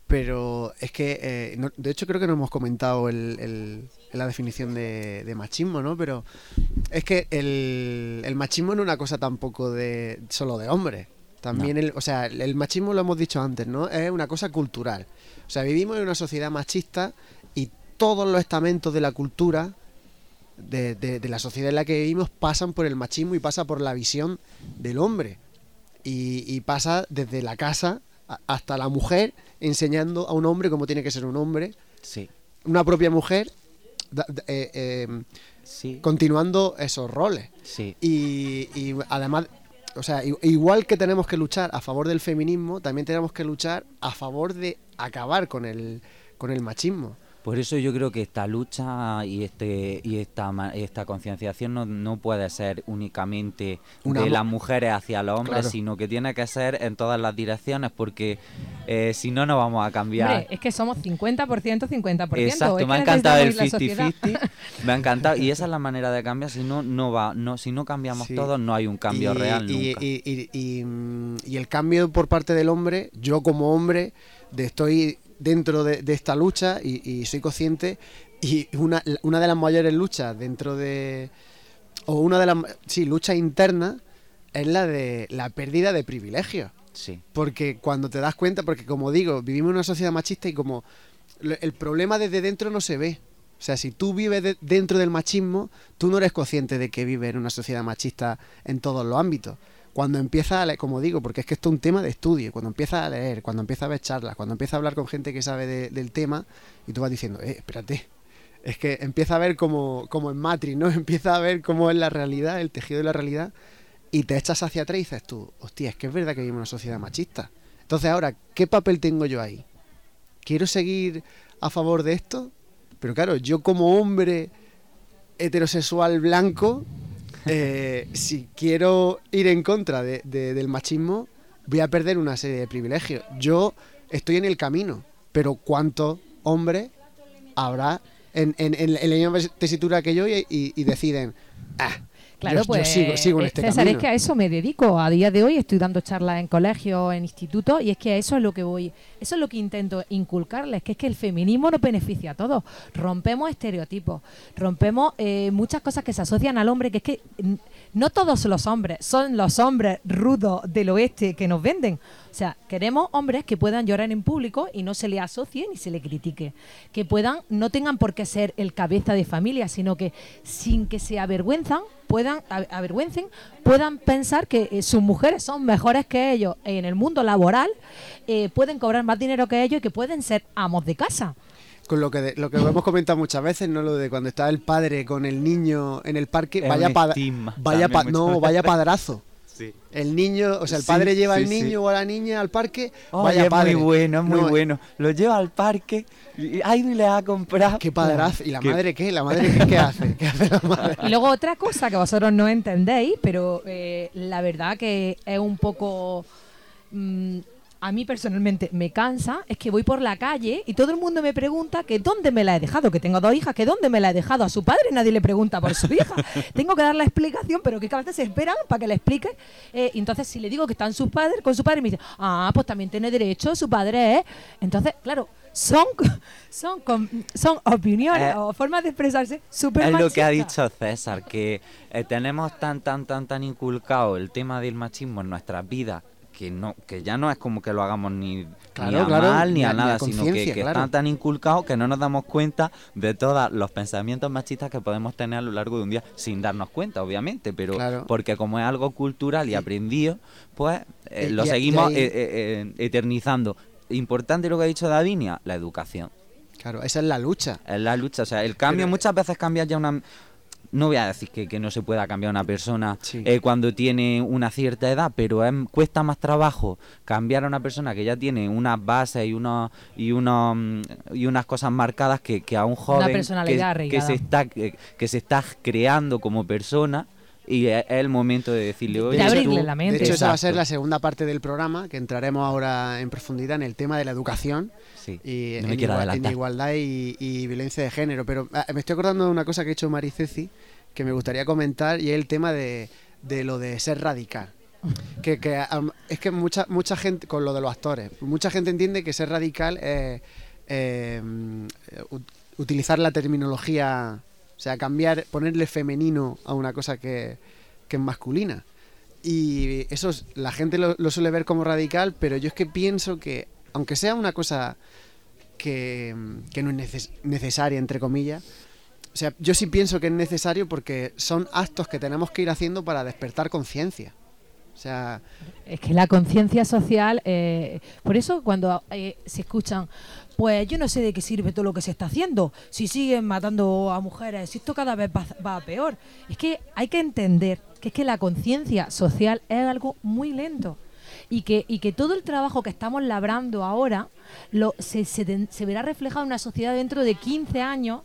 pero es que, eh, no- de hecho creo que no hemos comentado el, el- la definición de, de machismo, ¿no? Pero es que el, el machismo no es una cosa tampoco de solo de hombres. También, el, o sea, el, machismo lo hemos dicho antes, ¿no? Es una cosa cultural. O sea, vivimos en una sociedad machista y todos los estamentos de la cultura de, de- de la sociedad en la que vivimos pasan por el machismo y pasa por la visión del hombre. Y, y pasa desde la casa hasta la mujer enseñando a un hombre cómo tiene que ser un hombre. sí Una propia mujer da- eh, eh, sí continuando esos roles. sí Y, y además o sea, igual que tenemos que luchar a favor del feminismo, también tenemos que luchar a favor de acabar con el, con el machismo. Por eso yo creo que esta lucha y este y esta ma- esta concienciación no, no puede ser únicamente Una de las mujeres hacia los hombres, Claro. sino que tiene que ser en todas las direcciones, porque eh, si no, no vamos a cambiar. Hombre, es que somos 50%, 50%. Exacto, me ha encantado el necesitamos ir la sociedad. 50-50. Me ha encantado. Y esa es la manera de cambiar. Si no, no va, no, si no cambiamos Sí. todos, no hay un cambio Y- real y, nunca. y- y- y, y el cambio por parte del hombre, yo como hombre, de estoy dentro de, de esta lucha y, y soy consciente y una, una de las mayores luchas dentro de o una de las sí luchas internas es la de la pérdida de privilegios. Sí. porque cuando te das cuenta porque como digo vivimos en una sociedad machista y como el problema desde dentro no se ve. O sea si tú vives de- dentro del machismo tú no eres consciente de que vives en una sociedad machista en todos los ámbitos cuando empiezas a leer, como digo, porque es que esto es un tema de estudio, cuando empiezas a leer, cuando empiezas a ver charlas, cuando empiezas a hablar con gente que sabe de- del tema, y tú vas diciendo, eh, espérate, es que empieza a ver como, como en Matrix, ¿no? Empieza a ver cómo es la realidad, el tejido de la realidad, y te echas hacia atrás y dices tú, hostia, es que es verdad que vivimos en una sociedad machista. Entonces ahora, ¿qué papel tengo yo ahí? ¿Quiero seguir a favor de esto? Pero claro, yo como hombre heterosexual blanco, eh, si quiero ir en contra de- de- del machismo, voy a perder una serie de privilegios. Yo estoy en el camino, pero ¿cuántos hombres habrá en, en- en- en la misma tesitura que yo y, y- y deciden, ah, Claro, yo, yo pues sigo, sigo en eh, este César, camino? es que a eso me dedico. A día de hoy estoy dando charlas en colegios, en institutos, y es que a eso es lo que voy, eso es lo que intento inculcarles, que es que el feminismo nos beneficia a todos. Rompemos estereotipos, rompemos eh, muchas cosas que se asocian al hombre, que es que mm, no todos los hombres son los hombres rudos del oeste que nos venden. O sea, queremos hombres que puedan llorar en público y no se le asocie ni se le critique. Que puedan, no tengan por qué ser el cabeza de familia, sino que sin que se avergüenzan, puedan avergüencen, puedan pensar que eh, sus mujeres son mejores que ellos en el mundo laboral, eh, pueden cobrar más dinero que ellos y que pueden ser amos de casa. Con lo que, de- lo que hemos comentado muchas veces, ¿no? Lo de cuando está el padre con el niño en el parque, Es vaya estigma vaya pa- no, vaya padrazo. Sí. El niño, o sea, el Sí, padre lleva sí, al niño sí. o a la niña al parque, Oye, vaya es padre. muy bueno, es muy No, bueno. Lo lleva al parque, y ha ido y le ha comprado. Qué padrazo. ¿Y la Qué- madre qué? ¿La madre qué, qué hace? ¿Qué hace la madre? Y luego otra cosa que vosotros no entendéis, pero eh, la verdad que es un poco... mm, a mí personalmente me cansa, es que voy por la calle y todo el mundo me pregunta que dónde me la he dejado, que tengo dos hijas, que dónde me la he dejado a su padre, nadie le pregunta por su hija. tengo que dar la explicación, pero que cada vez se esperan para que le explique. Eh, y entonces si le digo que están sus padres, con su padre, me dice, ah, pues también tiene derecho, su padre es. Entonces, claro, son, son, son opiniones Eh, o formas de expresarse súper Es lo que ha dicho César, que eh, tenemos tan, tan, tan, tan inculcado el tema del machismo en nuestras vidas que no que ya no es como que lo hagamos ni, Claro, ni a claro, mal ni ni a a- ni a nada, sino que, conciencia, que claro. están tan inculcados que no nos damos cuenta de todos los pensamientos machistas que podemos tener a lo largo de un día sin darnos cuenta, obviamente, pero porque como es algo cultural y aprendido, pues eh, Y- lo y- y seguimos ahí- eh, eh, eh, eternizando. Importante lo que ha dicho Davinia, la educación. Claro, esa es la lucha. Es la lucha, o sea, el cambio Pero- muchas veces cambia ya una... No voy a decir que, que no se pueda cambiar una persona Sí. eh, cuando tiene una cierta edad, pero es- cuesta más trabajo cambiar a una persona que ya tiene unas bases y unos y unos mm, y unas cosas marcadas que, que a un joven que, personalidad que se está que, que se está creando como persona y es, el momento de decirle oye De tú- abrirle la mente. De hecho, esa va a ser la segunda parte del programa, que entraremos ahora en profundidad en el tema de la educación Sí, y no en, quiero igua- en adelantar. igualdad y, y violencia de género. Pero ah, me estoy acordando de una cosa que ha hecho Mariceci que me gustaría comentar y es el tema de, de lo de ser radical. Que, que, es que mucha mucha gente, con lo de los actores, mucha gente entiende que ser radical es eh, ut- utilizar la terminología, o sea, cambiar, ponerle femenino a una cosa que, que es masculina. Y eso es- la gente lo, suele ver como radical, pero yo es que pienso que, aunque sea una cosa que, que no es neces- necesaria, entre comillas, o sea, yo sí pienso que es necesario porque son actos que tenemos que ir haciendo para despertar conciencia. O O sea, Es que la conciencia social, eh, por eso cuando eh, se escuchan, pues yo no sé de qué sirve todo lo que se está haciendo, si siguen matando a mujeres, esto cada vez va, va peor. Es que hay que entender que es que la conciencia social es algo muy lento y que, y que todo el trabajo que estamos labrando ahora lo, se, se verá reflejado en una sociedad dentro de 15 años,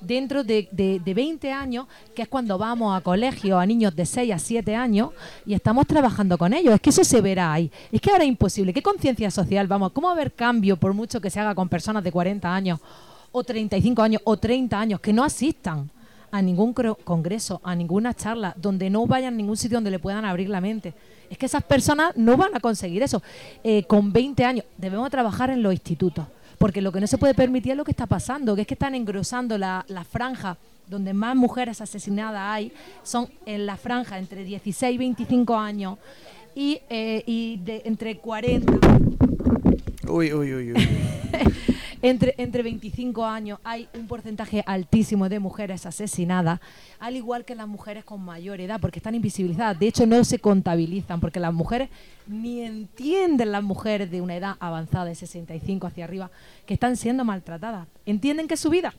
dentro de, de, de 20 años, que es cuando vamos a colegio a niños de 6 a 7 años y estamos trabajando con ellos. Es que eso se verá ahí. Es que ahora es imposible. ¿Qué conciencia social? Vamos, ¿cómo haber cambio por mucho que se haga con personas de 40 años o 35 años o 30 años que no asistan? a ningún congreso, a ninguna charla, donde no vayan a ningún sitio donde le puedan abrir la mente. Es que esas personas no van a conseguir eso. Eh, con 20 años debemos trabajar en los institutos, porque lo que no se puede permitir es lo que está pasando, que es que están engrosando la, la franja donde más mujeres asesinadas hay, son en la franja entre 16 y 25 años y, eh, y de entre 40 uy, uy, uy, uy. entre, entre 25 años hay un porcentaje altísimo de mujeres asesinadas, al igual que las mujeres con mayor edad, porque están invisibilizadas. De hecho, no se contabilizan, porque las mujeres ni entienden las mujeres de una edad avanzada, de 65 hacia arriba, que están siendo maltratadas. ¿Entienden que es su vida?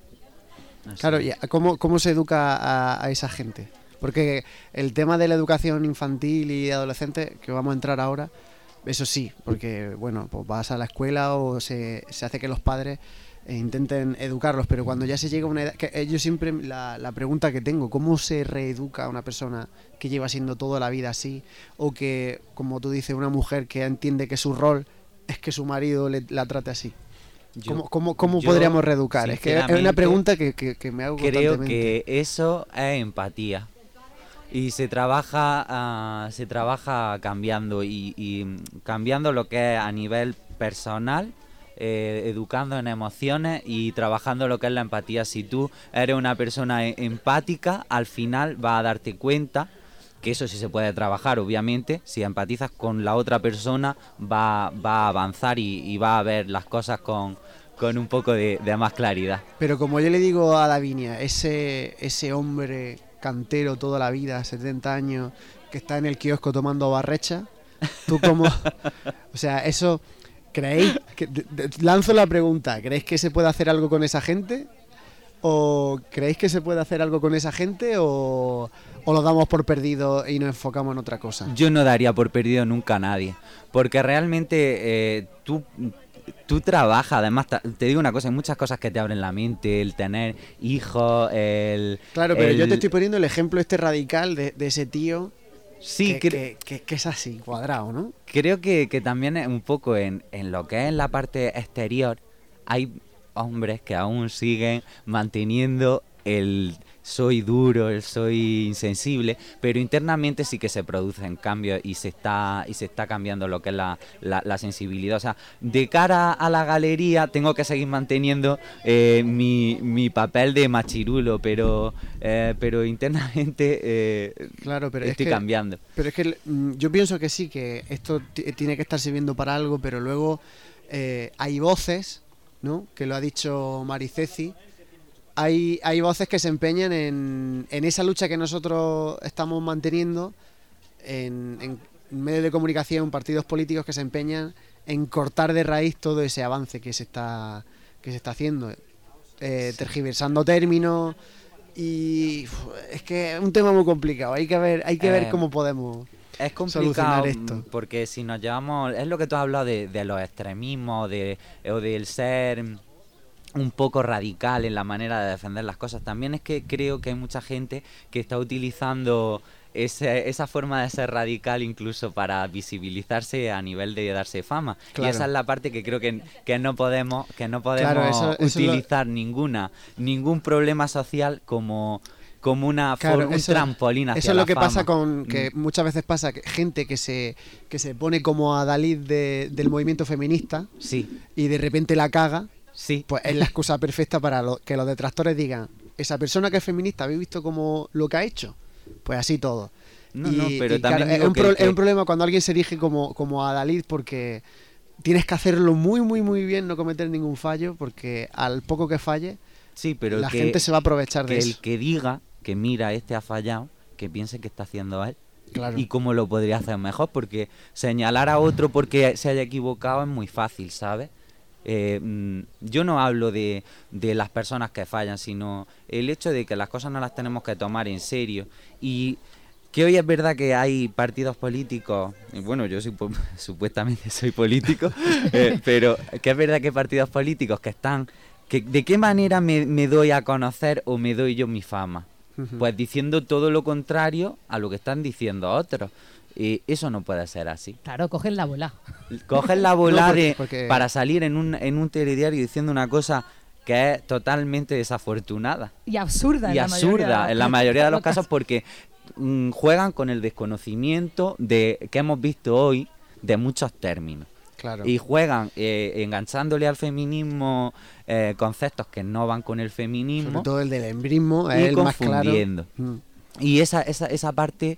Claro, ¿y a- cómo, cómo se educa a, a esa gente? Porque el tema de la educación infantil y adolescente, que vamos a entrar ahora, eso sí, porque bueno, pues vas a la escuela o se, se hace que los padres eh, intenten educarlos, pero cuando ya se llega a una edad, que eh, yo siempre la, la pregunta que tengo, ¿cómo se reeduca a una persona que lleva siendo toda la vida así? O que, como tú dices, una mujer que entiende que su rol es que su marido le- la trate así. Yo- ¿Cómo, cómo, cómo yo, podríamos reeducar? Es que es una pregunta que, que- que me hago Creo constantemente. que eso es empatía. Y se trabaja, ah, se trabaja cambiando y, cambiando lo que es a nivel personal, eh, educando en emociones y trabajando lo que es la empatía. Si tú eres una persona e- empática, al final vas a darte cuenta que eso sí se puede trabajar, obviamente. Si empatizas con la otra persona, va, va a avanzar y, va a ver las cosas con, con un poco de, de más claridad. Pero como yo le digo a Davinia, ese, ese hombre cantero toda la vida, 70 años, que está en el kiosco tomando barrecha, tú como... o sea, eso... ¿Creéis? Que, lanzo la pregunta, ¿creéis que se puede hacer algo con esa gente? ¿O creéis que se puede hacer algo con esa gente? ¿O, o lo damos por perdido y nos enfocamos en otra cosa? Yo no daría por perdido nunca a nadie, porque realmente eh, tú, tú trabajas, además te digo una cosa, hay muchas cosas que te abren la mente, el tener hijos, el... Claro, pero yo te estoy poniendo el ejemplo este radical de, de ese tío Sí, que, que- que- que es así, cuadrado, ¿no? Creo que, que también es un poco en, en lo que es la parte exterior, hay hombres que aún siguen manteniendo el soy duro, soy insensible, pero internamente sí que se producen cambios y se está y se está cambiando lo que es la, la- la sensibilidad. O sea, de cara a la galería tengo que seguir manteniendo eh, mi, mi papel de machirulo, pero eh, pero internamente eh, Claro, pero es estoy que- cambiando. Pero es que mm, yo pienso que sí, que esto ti- tiene que estar sirviendo para algo, pero luego eh, hay voces, ¿no? Que lo ha dicho Mariceci. Hay, hay voces que se empeñan en, en esa lucha que nosotros estamos manteniendo en, en medios de comunicación, partidos políticos que se empeñan en cortar de raíz todo ese avance que se está, que se está haciendo. Eh, tergiversando términos y es que es un tema muy complicado. Hay que ver, hay que ver Eh, cómo podemos Es solucionar complicado esto. mm, porque si nos llevamos, es lo que tú has hablado de, de los extremismos de, o del ser un poco radical en la manera de defender las cosas. También es que creo que hay mucha gente que está utilizando ese- esa forma de ser radical incluso para visibilizarse a nivel de darse fama. Claro. Y esa es la parte que creo que, que no podemos, que no podemos Claro, eso- eso es lo- utilizar ninguna, ningún problema social como como una Claro, un eso- trampolín hacia Eso es lo la que pasa con que Mm. muchas veces pasa que gente que se que se pone como a Dalí de- del movimiento feminista Sí, y de repente la caga, sí. pues es la excusa perfecta para lo- que los detractores digan, esa persona que es feminista, ¿habéis visto como lo que ha hecho? Pues así todo. No, Y- no, pero y, también claro, es, un que- pro- que- es un problema cuando alguien se erige como, como a Dalí porque tienes que hacerlo muy, muy, muy bien, no cometer ningún fallo, porque al poco que falle, Sí, pero la que, gente se va a aprovechar de el eso. que diga que mira, este ha fallado, que piense que está haciendo él Claro. y cómo lo podría hacer mejor, porque señalar a otro porque se haya equivocado es muy fácil, ¿sabes? Eh, mm, yo no hablo de, de las personas que fallan, sino el hecho de que las cosas no las tenemos que tomar en serio y que hoy es verdad que hay partidos políticos, y bueno, yo soy, supuestamente soy político, eh, pero que es verdad que hay partidos políticos que están, que de qué manera me, me doy a conocer o me doy yo mi fama. Pues diciendo todo lo contrario a lo que están diciendo otros. Y eso no puede ser así. Claro, cogen la bola. Coges la bola No, porque- de- porque- para salir en un, en un telediario diciendo una cosa que es totalmente desafortunada Y absurda. y en la mayoría absurda en la mayoría de los casos porque mm, juegan con el desconocimiento de que hemos visto hoy de muchos términos Claro. y juegan eh, enganchándole al feminismo eh, conceptos que no van con el Sobre feminismo todo el del embrismo y es el más claro. confundiendo. Mm. Y esa, esa, esa parte,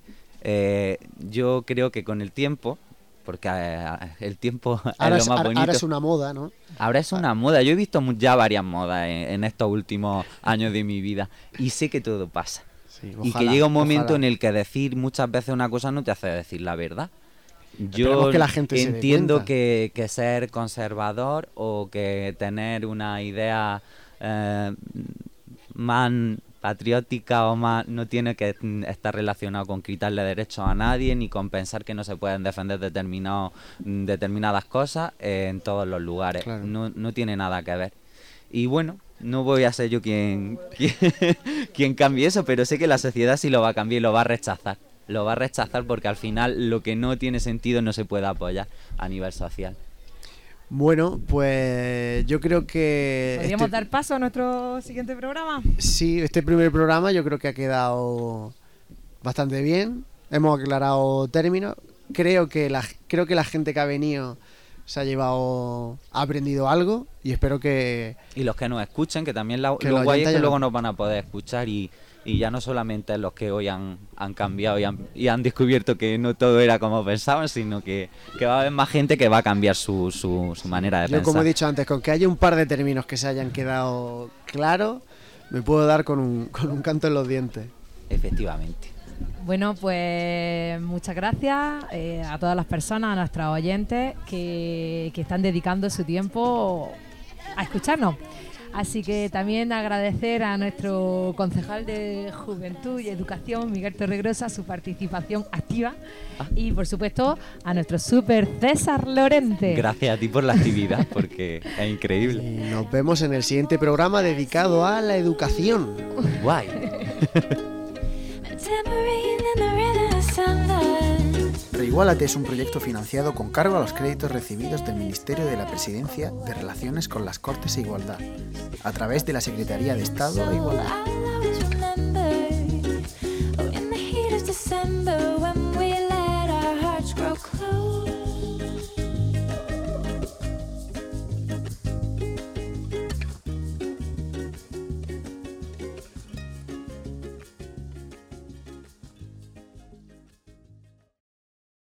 eh, yo creo que con el tiempo, porque eh, el tiempo Ahora es lo más bonito. ahora es una moda, ¿no? Ahora es una moda. Yo he visto ya varias modas en, en estos últimos años de mi vida y sé que todo pasa. Sí, y que llega un momento ojalá. en el que decir muchas veces una cosa no te hace decir la verdad. Yo que la gente entiendo que, que ser conservador o que tener una idea eh, más patriótica o más no tiene que estar relacionado con quitarle derechos a nadie ni con pensar que no se pueden defender determinados mm, determinadas cosas eh, en todos los lugares. Claro. no, no tiene nada que ver. Y bueno no voy a ser yo quien, quien quien cambie eso pero sé que la sociedad sí lo va a cambiar y lo va a rechazar. Lo va a rechazar porque al final lo que no tiene sentido no se puede apoyar a nivel social Bueno, pues yo creo que... ¿Podríamos este- dar paso a nuestro siguiente programa? Sí, este primer programa yo creo que ha quedado bastante bien. Hemos aclarado términos. Creo que la, creo que la gente que ha venido se ha llevado, ha aprendido algo y espero que, y los que nos escuchen que también la, Que lo los guay es que luego no- nos van a poder escuchar y, y ya no solamente los que hoy han, han cambiado y han, y han descubierto que no todo era como pensaban sino que, que va a haber más gente que va a cambiar su, su, su manera de yo pensar como he dicho antes, con que haya un par de términos que se hayan quedado claros, me puedo dar con un, con un canto en los dientes. efectivamente Bueno, pues muchas gracias eh, a todas las personas, a nuestros oyentes que, que están dedicando su tiempo a escucharnos. Así que también agradecer a nuestro concejal de Juventud y Educación, Miguel Torregrosa, su participación activa. Y por supuesto a nuestro super César Lorente. gracias a ti por la actividad porque es increíble Y nos vemos en el siguiente programa dedicado a la educación. guay Reigualate es un proyecto financiado con cargo a los créditos recibidos del Ministerio de la Presidencia de Relaciones con las Cortes e Igualdad, a través de la Secretaría de Estado de Igualdad.